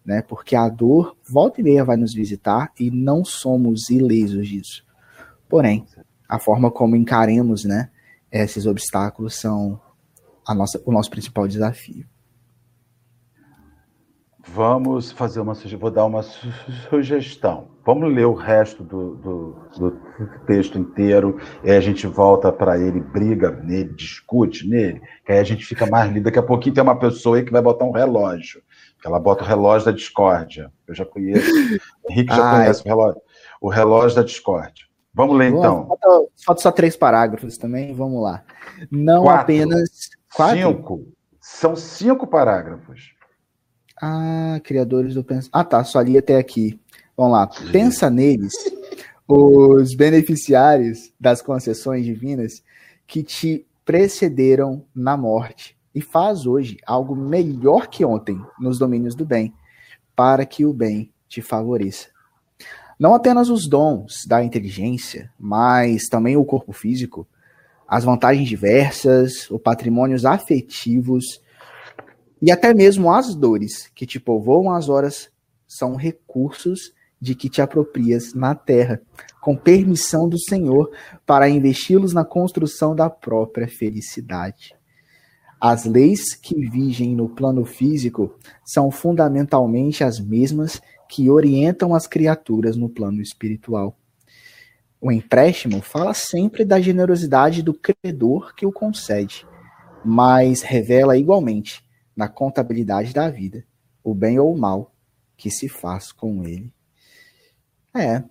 né? Porque a dor volta e meia vai nos visitar e não somos ilesos disso. Porém, a forma como encaremos, né, esses obstáculos são a nossa, o nosso principal desafio. Vamos fazer uma vou dar uma sugestão. Vamos ler o resto do, do, do texto inteiro, e aí a gente volta para ele, briga nele, discute nele, que aí a gente fica mais lido. Daqui a pouquinho tem uma pessoa aí que vai botar um relógio, ela bota o relógio da discórdia. Eu já conheço. Henrique já conhece o relógio, o relógio da discórdia. Vamos ler então. Falta, falta, só três parágrafos também, vamos lá. Não quatro, apenas. Quatro? Cinco. São cinco parágrafos. Ah, criadores do pensamento. Ah, tá, só li até aqui. Vamos lá. Pensa neles, os beneficiários das concessões divinas que te precederam na morte e faz hoje algo melhor que ontem nos domínios do bem, para que o bem te favoreça. Não apenas os dons da inteligência, mas também o corpo físico, as vantagens diversas, os patrimônios afetivos e até mesmo as dores que te povoam as horas são recursos de que te aproprias na terra, com permissão do Senhor, para investi-los na construção da própria felicidade. As leis que vigem no plano físico são fundamentalmente as mesmas que orientam as criaturas no plano espiritual. O empréstimo fala sempre da generosidade do credor que o concede, mas revela igualmente na contabilidade da vida, o bem ou o mal que se faz com ele. É.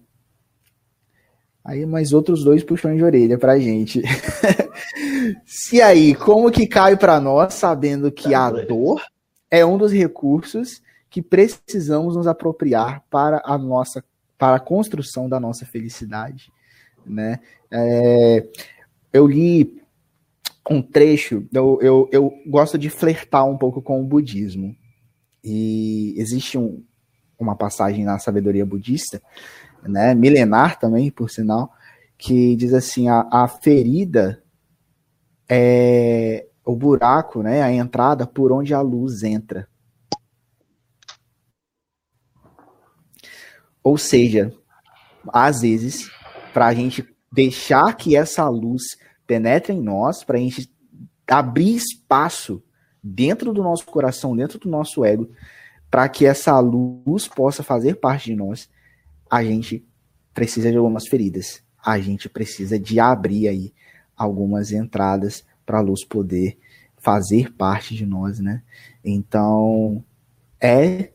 Aí mais outros dois puxões de orelha pra gente. Se aí, como que cai para nós sabendo que a dor é um dos recursos que precisamos nos apropriar para a nossa para a construção da nossa felicidade, né? É, eu li um trecho, eu, eu, eu gosto de flertar um pouco com o budismo. E existe um, uma passagem na sabedoria budista, né, milenar também, por sinal, que diz assim: a, a ferida é o buraco, né, a entrada por onde a luz entra. Ou seja, às vezes, para a gente deixar que essa luz penetra em nós, para a gente abrir espaço dentro do nosso coração, dentro do nosso ego, para que essa luz possa fazer parte de nós, a gente precisa de algumas feridas. A gente precisa de abrir aí algumas entradas para a luz poder fazer parte de nós, né? Então, é,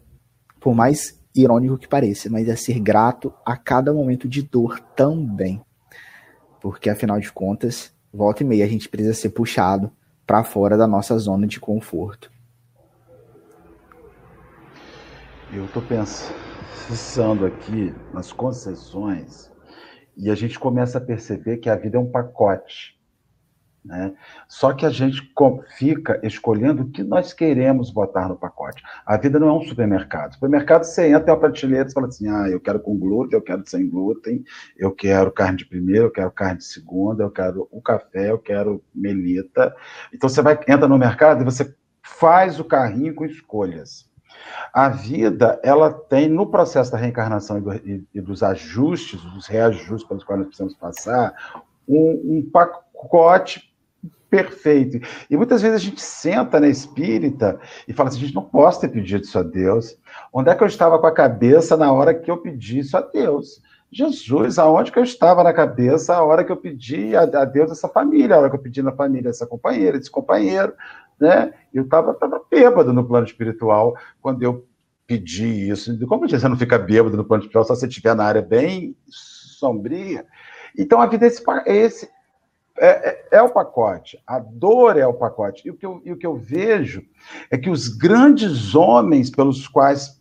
por mais irônico que pareça, mas é ser grato a cada momento de dor também. Porque, afinal de contas, volta e meia a gente precisa ser puxado para fora da nossa zona de conforto. Eu estou pensando aqui nas concessões e a gente começa a perceber que a vida é um pacote. Né? Só que a gente fica escolhendo o que nós queremos botar no pacote. A vida não é um supermercado. Supermercado, você entra, tem uma prateleira e fala assim: ah, eu quero com glúten, eu quero sem glúten, eu quero carne de primeira, eu quero carne de segunda, eu quero o café, eu quero melita. Então você vai, entra no mercado e você faz o carrinho com escolhas. A vida, ela tem, no processo da reencarnação e, do, e, e dos ajustes, dos reajustes pelos quais nós precisamos passar, um, um pacote perfeito. E muitas vezes a gente senta na espírita e fala assim: a gente não pode ter pedido isso a Deus. Onde é que eu estava com a cabeça na hora que eu pedi isso a Deus? Jesus, aonde que eu estava na cabeça a hora que eu pedi a, a Deus essa família, a hora que eu pedi na família essa companheira, esse companheiro, né? Eu estava tava bêbado no plano espiritual quando eu pedi isso. Como você não fica bêbado no plano espiritual só se você estiver na área bem sombria? Então a vida é esse, é esse, é, é, é, o pacote, a dor é o pacote. E o, que eu, e o que eu vejo é que os grandes homens pelos quais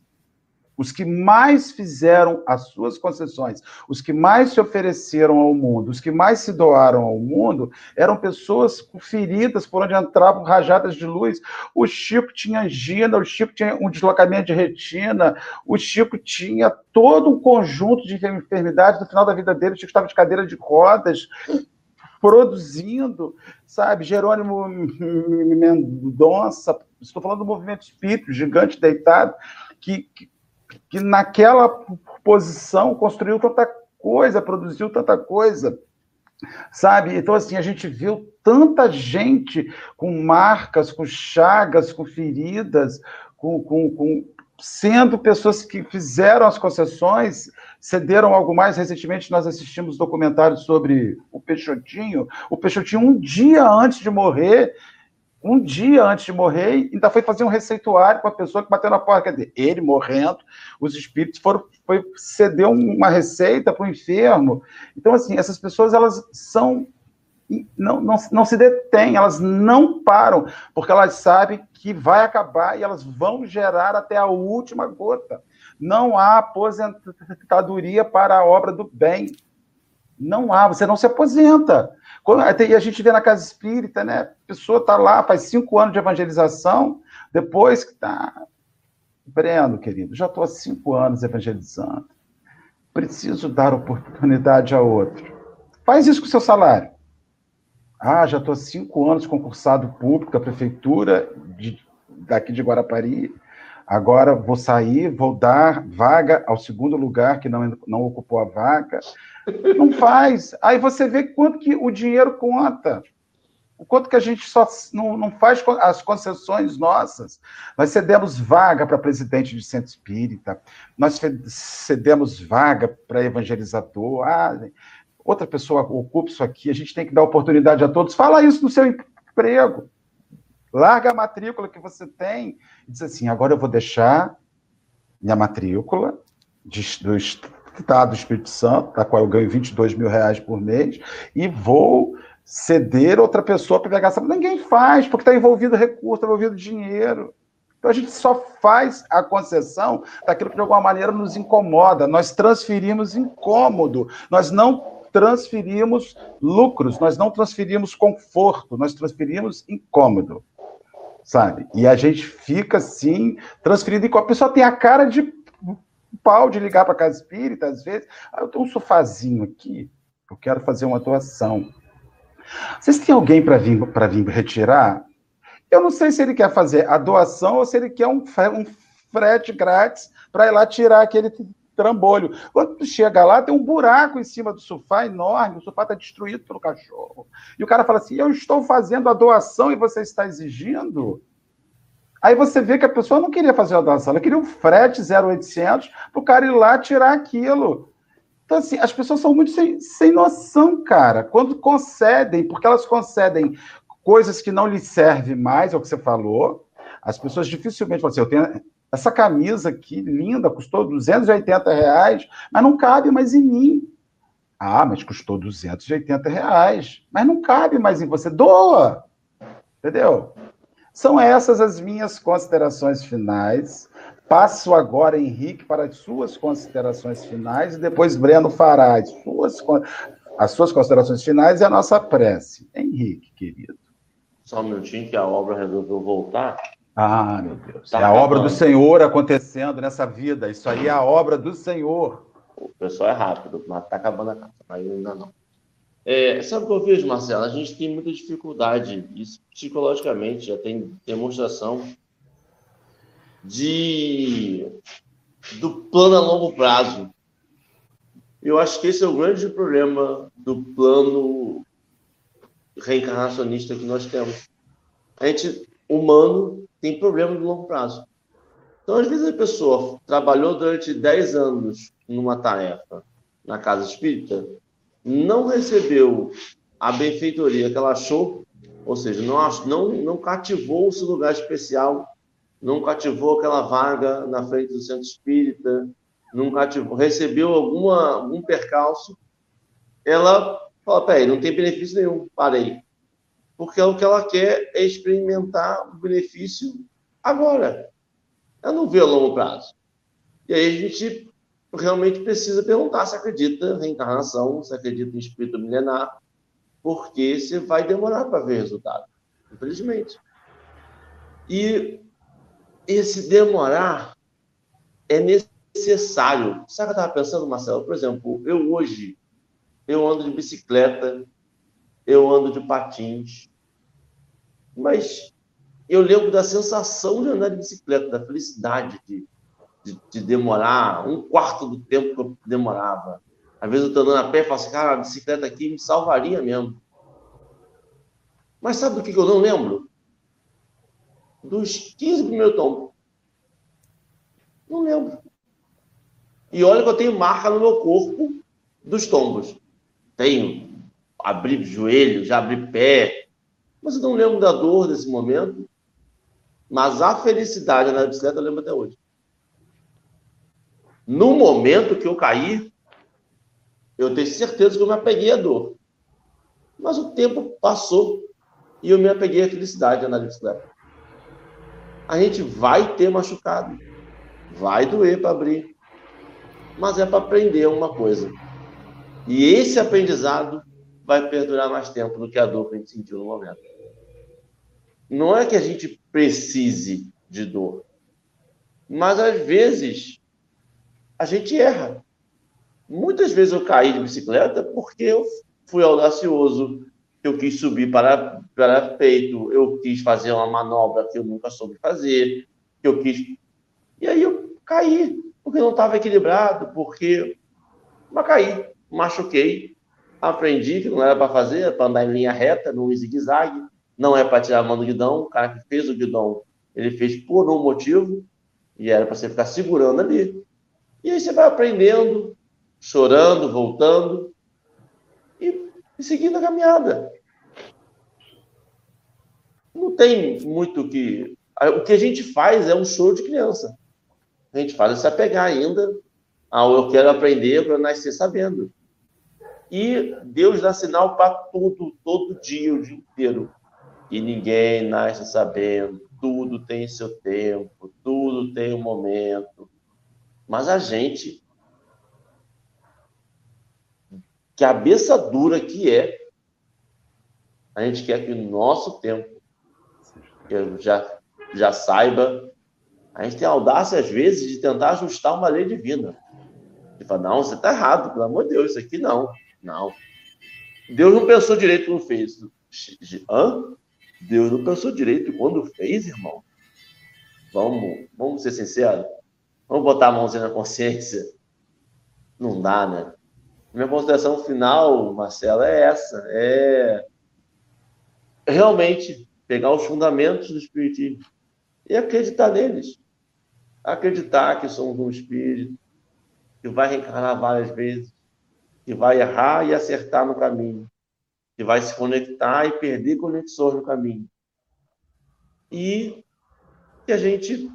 os que mais fizeram as suas concessões, os que mais se ofereceram ao mundo, os que mais se doaram ao mundo, eram pessoas feridas por onde entravam rajadas de luz. O Chico tinha angina, o Chico tinha um deslocamento de retina, o Chico tinha todo um conjunto de enfermidades. No final da vida dele, o Chico estava de cadeira de rodas, produzindo, sabe? Jerônimo Mendonça, estou falando do movimento espírito, gigante deitado, que, que, que naquela posição construiu tanta coisa, produziu tanta coisa sabe? Então, assim, a gente viu tanta gente com marcas, com chagas, com feridas, com, com, com, sendo pessoas que fizeram as concessões, cederam algo mais. Recentemente nós assistimos documentários sobre o Peixotinho. O Peixotinho, um dia antes de morrer, um dia antes de morrer, ainda foi fazer um receituário com a pessoa que bateu na porta. Quer dizer, ele morrendo, os espíritos foram foi ceder uma receita para o enfermo. Então, assim, essas pessoas elas são não, não, não se detêm, elas não param, porque elas sabem que vai acabar e elas vão gerar até a última gota. Não há aposentadoria para a obra do bem. Não há, você não se aposenta. E a gente vê na casa espírita, né? A pessoa está lá, faz cinco anos de evangelização, depois que está. Breno, querido, já estou há cinco anos evangelizando. Preciso dar oportunidade a outro. Faz isso com o seu salário. Ah, já estou há cinco anos concursado público da prefeitura de, daqui de Guarapari. Agora vou sair, vou dar vaga ao segundo lugar que não, não ocupou a vaga. Não faz. Aí você vê quanto que o dinheiro conta. O quanto que a gente só não, não faz as concessões nossas. Nós cedemos vaga para presidente de centro espírita, nós cedemos vaga para evangelizador. Ah, outra pessoa ocupa isso aqui, a gente tem que dar oportunidade a todos. Fala isso no seu emprego. Larga a matrícula que você tem e diz assim: agora eu vou deixar minha matrícula de, do Estado do Espírito Santo, da qual eu ganho 22 mil reais por mês, e vou ceder outra pessoa para pegar essa. Ninguém faz, porque está envolvido recurso, está envolvido dinheiro. Então a gente só faz a concessão daquilo que de alguma maneira nos incomoda. Nós transferimos incômodo. Nós não transferimos lucros, nós não transferimos conforto, nós transferimos incômodo, sabe? E a gente fica assim, transferindo incômodo. A pessoa tem a cara de pau de ligar para casa espírita, às vezes. Ah, eu tenho um sofazinho aqui, eu quero fazer uma doação. Vocês têm alguém para vir, vir retirar? Eu não sei se ele quer fazer a doação ou se ele quer um, um frete grátis para ir lá tirar aquele trambolho. Quando tu chega lá, tem um buraco em cima do sofá enorme, o sofá está destruído pelo cachorro. E o cara fala assim: Eu estou fazendo a doação e você está exigindo? Aí você vê que a pessoa não queria fazer a doação, ela queria um frete 0800 para o cara ir lá tirar aquilo. Então, assim, as pessoas são muito sem, sem noção, cara. Quando concedem, porque elas concedem coisas que não lhes servem mais, é o que você falou, as pessoas dificilmente falam assim, eu tenho essa camisa aqui, linda, custou 280 reais, mas não cabe mais em mim. Ah, mas custou 280 reais, mas não cabe mais em você. Doa! Entendeu? São essas as minhas considerações finais. Passo agora, Henrique, para as suas considerações finais e depois Breno fará as suas, as suas considerações finais e a nossa prece. Henrique, querido. Só um minutinho que a obra resolveu voltar. Ah, meu Deus. Tá é a obra do Senhor acontecendo nessa vida. Isso aí é a obra do Senhor. O pessoal é rápido, mas está acabando a casa. Mas ainda não. É, sabe o que eu vejo, Marcelo? A gente tem muita dificuldade, isso psicologicamente já tem demonstração de do plano a longo prazo. Eu acho que esse é o grande problema do plano reencarnacionista que nós temos. A gente, humano, tem problema de longo prazo. Então, às vezes, a pessoa trabalhou durante 10 anos numa tarefa na casa espírita, não recebeu a benfeitoria que ela achou, ou seja, não, não, não cativou o seu lugar especial, não cativou aquela vaga na frente do centro espírita, não cativou, recebeu alguma, algum percalço, ela fala, peraí, não tem benefício nenhum, parei. Porque o que ela quer é experimentar o benefício agora. Ela não vê a longo prazo. E aí a gente realmente precisa perguntar se acredita em reencarnação, se acredita em espírito milenar, porque você vai demorar para ver resultado, infelizmente. E esse demorar é necessário. Sabe o que eu estava pensando, Marcelo? Por exemplo, eu hoje, eu ando de bicicleta, eu ando de patins, mas eu lembro da sensação de andar de bicicleta, da felicidade de de, de, demorar um quarto do tempo que eu demorava. Às vezes eu estou andando a pé e falo assim, cara, a bicicleta aqui me salvaria mesmo. Mas sabe do que, eu não lembro? Dos 15 primeiros tombos. Não lembro. E olha que eu tenho marca no meu corpo dos tombos. Tenho. Abri joelho, já abri pé. Mas eu não lembro da dor desse momento. Mas a felicidade na bicicleta eu lembro até hoje. No momento que eu caí, eu tenho certeza que eu me apeguei à dor. Mas o tempo passou e eu me apeguei à felicidade na bicicleta. A gente vai ter machucado, vai doer para abrir, mas é para aprender uma coisa. E esse aprendizado vai perdurar mais tempo do que a dor que a gente sentiu no momento. Não é que a gente precise de dor, mas às vezes a gente erra. Muitas vezes eu caí de bicicleta porque eu fui audacioso, eu quis subir para, para peito, eu quis fazer uma manobra que eu nunca soube fazer, que eu quis. E aí eu caí, porque não estava equilibrado, porque. Mas caí, machuquei, aprendi que não era para fazer, era para andar em linha reta, não em zigue-zague, não é para tirar a mão do guidão, o cara que fez o guidão, ele fez por um motivo, e era para você ficar segurando ali. E aí você vai aprendendo, chorando, voltando e, e seguindo a caminhada. Não tem muito que. O que a gente faz é um show de criança. A gente faz é se apegar ainda ao eu quero aprender para nascer sabendo. E Deus dá sinal para tudo, todo dia, o dia inteiro. E ninguém nasce sabendo. Tudo tem seu tempo, tudo tem um momento. Mas a gente, cabeça dura que é, a gente quer que o nosso tempo já, já saiba. A gente tem a audácia, às vezes, de tentar ajustar uma lei divina. De falar, não, você está errado, pelo amor de Deus, isso aqui não. Não. Deus não pensou direito quando fez. Hã? Deus não pensou direito quando fez, irmão. Vamos, vamos ser sinceros. Vamos botar a mãozinha na consciência? Não dá, né? Minha consideração final, Marcelo, é essa: é realmente pegar os fundamentos do Espiritismo e acreditar neles. Acreditar que somos um Espírito, que vai reencarnar várias vezes, que vai errar e acertar no caminho, que vai se conectar e perder conexões no caminho. E que a gente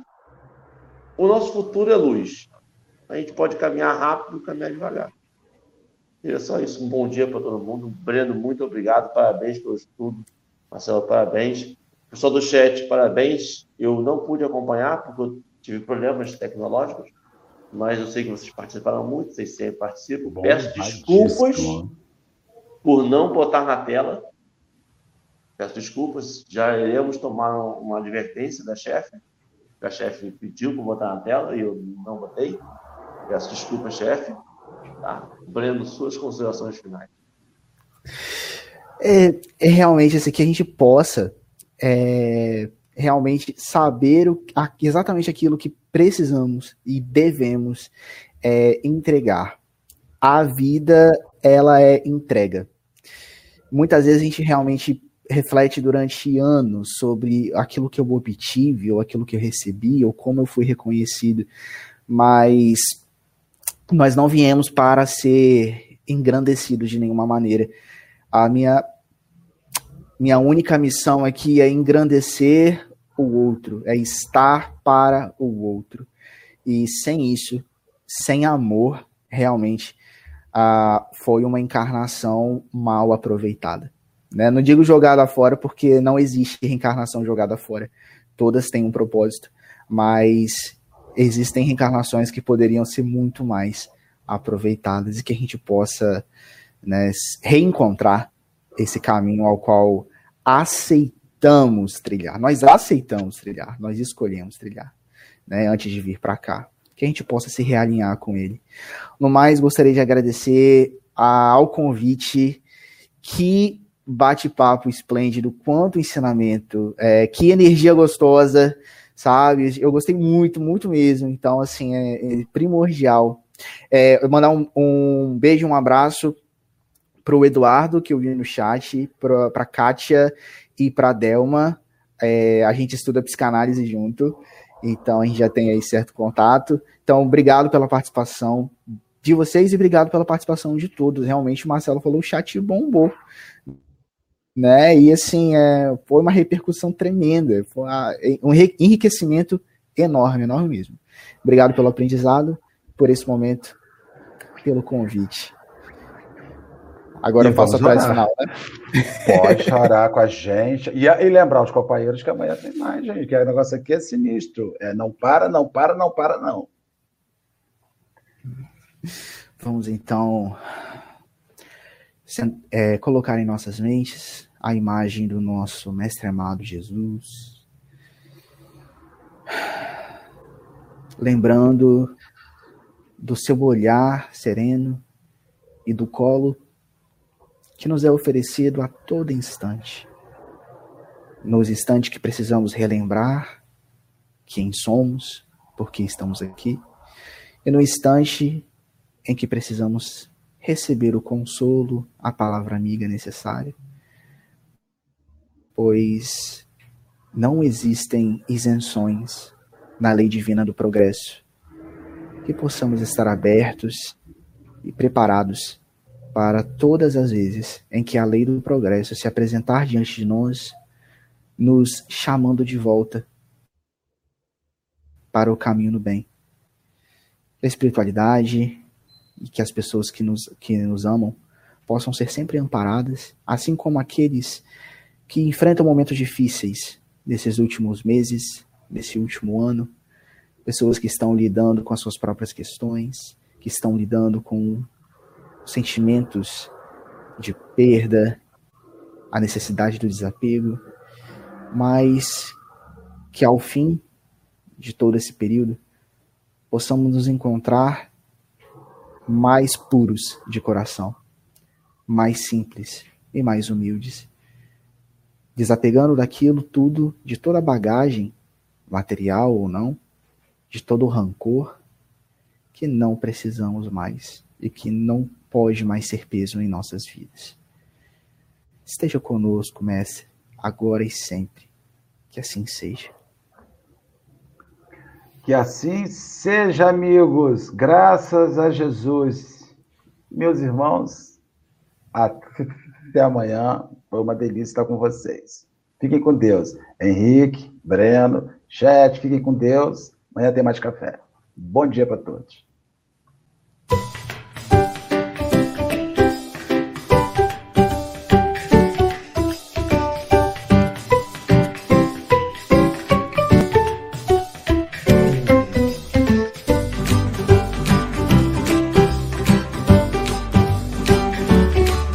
o nosso futuro é luz. A gente pode caminhar rápido, caminhar devagar. E é só isso. Um bom dia para todo mundo. Breno, muito obrigado. Parabéns pelo estudo. Marcelo, parabéns. Pessoal do chat, parabéns. Eu não pude acompanhar porque eu tive problemas tecnológicos, mas eu sei que vocês participaram muito, vocês sempre participam. Bom, Peço desculpas por não botar na tela. Peço desculpas, já iremos tomar uma advertência da chefe. A chefe pediu para botar na tela e eu não botei. Peço desculpas, chefe. Tá? Breno, suas considerações finais. É, é realmente assim, que a gente possa é, realmente saber o, exatamente aquilo que precisamos e devemos é, entregar. A vida, ela é entrega. Muitas vezes a gente realmente reflete durante anos sobre aquilo que eu obtive, ou aquilo que eu recebi, ou como eu fui reconhecido, mas nós não viemos para ser engrandecidos de nenhuma maneira. A minha minha única missão aqui é engrandecer o outro, é estar para o outro. E sem isso, sem amor, realmente, ah, foi uma encarnação mal aproveitada. Né? Não digo jogada fora, porque não existe reencarnação jogada fora. Todas têm um propósito, mas existem reencarnações que poderiam ser muito mais aproveitadas e que a gente possa né, reencontrar esse caminho ao qual aceitamos trilhar. Nós aceitamos trilhar, nós escolhemos trilhar, né, antes de vir para cá. Que a gente possa se realinhar com ele. No mais, gostaria de agradecer ao convite. Que bate-papo esplêndido, quanto ensinamento, é, que energia gostosa, sabe? Eu gostei muito, muito mesmo. Então, assim, é, é primordial. É, mandar um, um beijo, um abraço para o Eduardo, que eu vi no chat, para a Kátia e para Delma. É, a gente estuda psicanálise junto, então a gente já tem aí certo contato. Então, obrigado pela participação de vocês e obrigado pela participação de todos. Realmente, o Marcelo falou, o chat bombou. Né? E assim, é, foi uma repercussão tremenda, foi um enriquecimento enorme, enorme mesmo. Obrigado pelo aprendizado, por esse momento, pelo convite. Agora e eu passo a frase final, né? Pode chorar com a gente. E, e, lembrar os companheiros que amanhã tem mais, gente. Que o negócio aqui é sinistro. É não para, não para, não para, não. Vamos então é, colocar em nossas mentes a imagem do nosso Mestre amado Jesus. Lembrando do seu olhar sereno e do colo que nos é oferecido a todo instante. Nos instantes que precisamos relembrar quem somos, por que estamos aqui, e no instante em que precisamos receber o consolo, a palavra amiga necessária, pois não existem isenções na lei divina do progresso, que possamos estar abertos e preparados para todas as vezes em que a lei do progresso se apresentar diante de nós, nos chamando de volta para o caminho do bem. A espiritualidade e que as pessoas que nos, que nos amam possam ser sempre amparadas, assim como aqueles que enfrentam momentos difíceis nesses últimos meses, nesse último ano, pessoas que estão lidando com as suas próprias questões, que estão lidando com sentimentos de perda, a necessidade do desapego, mas que ao fim de todo esse período possamos nos encontrar mais puros de coração, mais simples e mais humildes, desapegando daquilo tudo, de toda a bagagem, material ou não, de todo o rancor que não precisamos mais e que não pode mais ser peso em nossas vidas. Esteja conosco, Mestre, agora e sempre. Que assim seja. Que assim seja, amigos, graças a Jesus. Meus irmãos, até amanhã. Foi uma delícia estar com vocês. Fiquem com Deus. Henrique, Breno, chat, fiquem com Deus. Amanhã tem mais café. Bom dia para todos.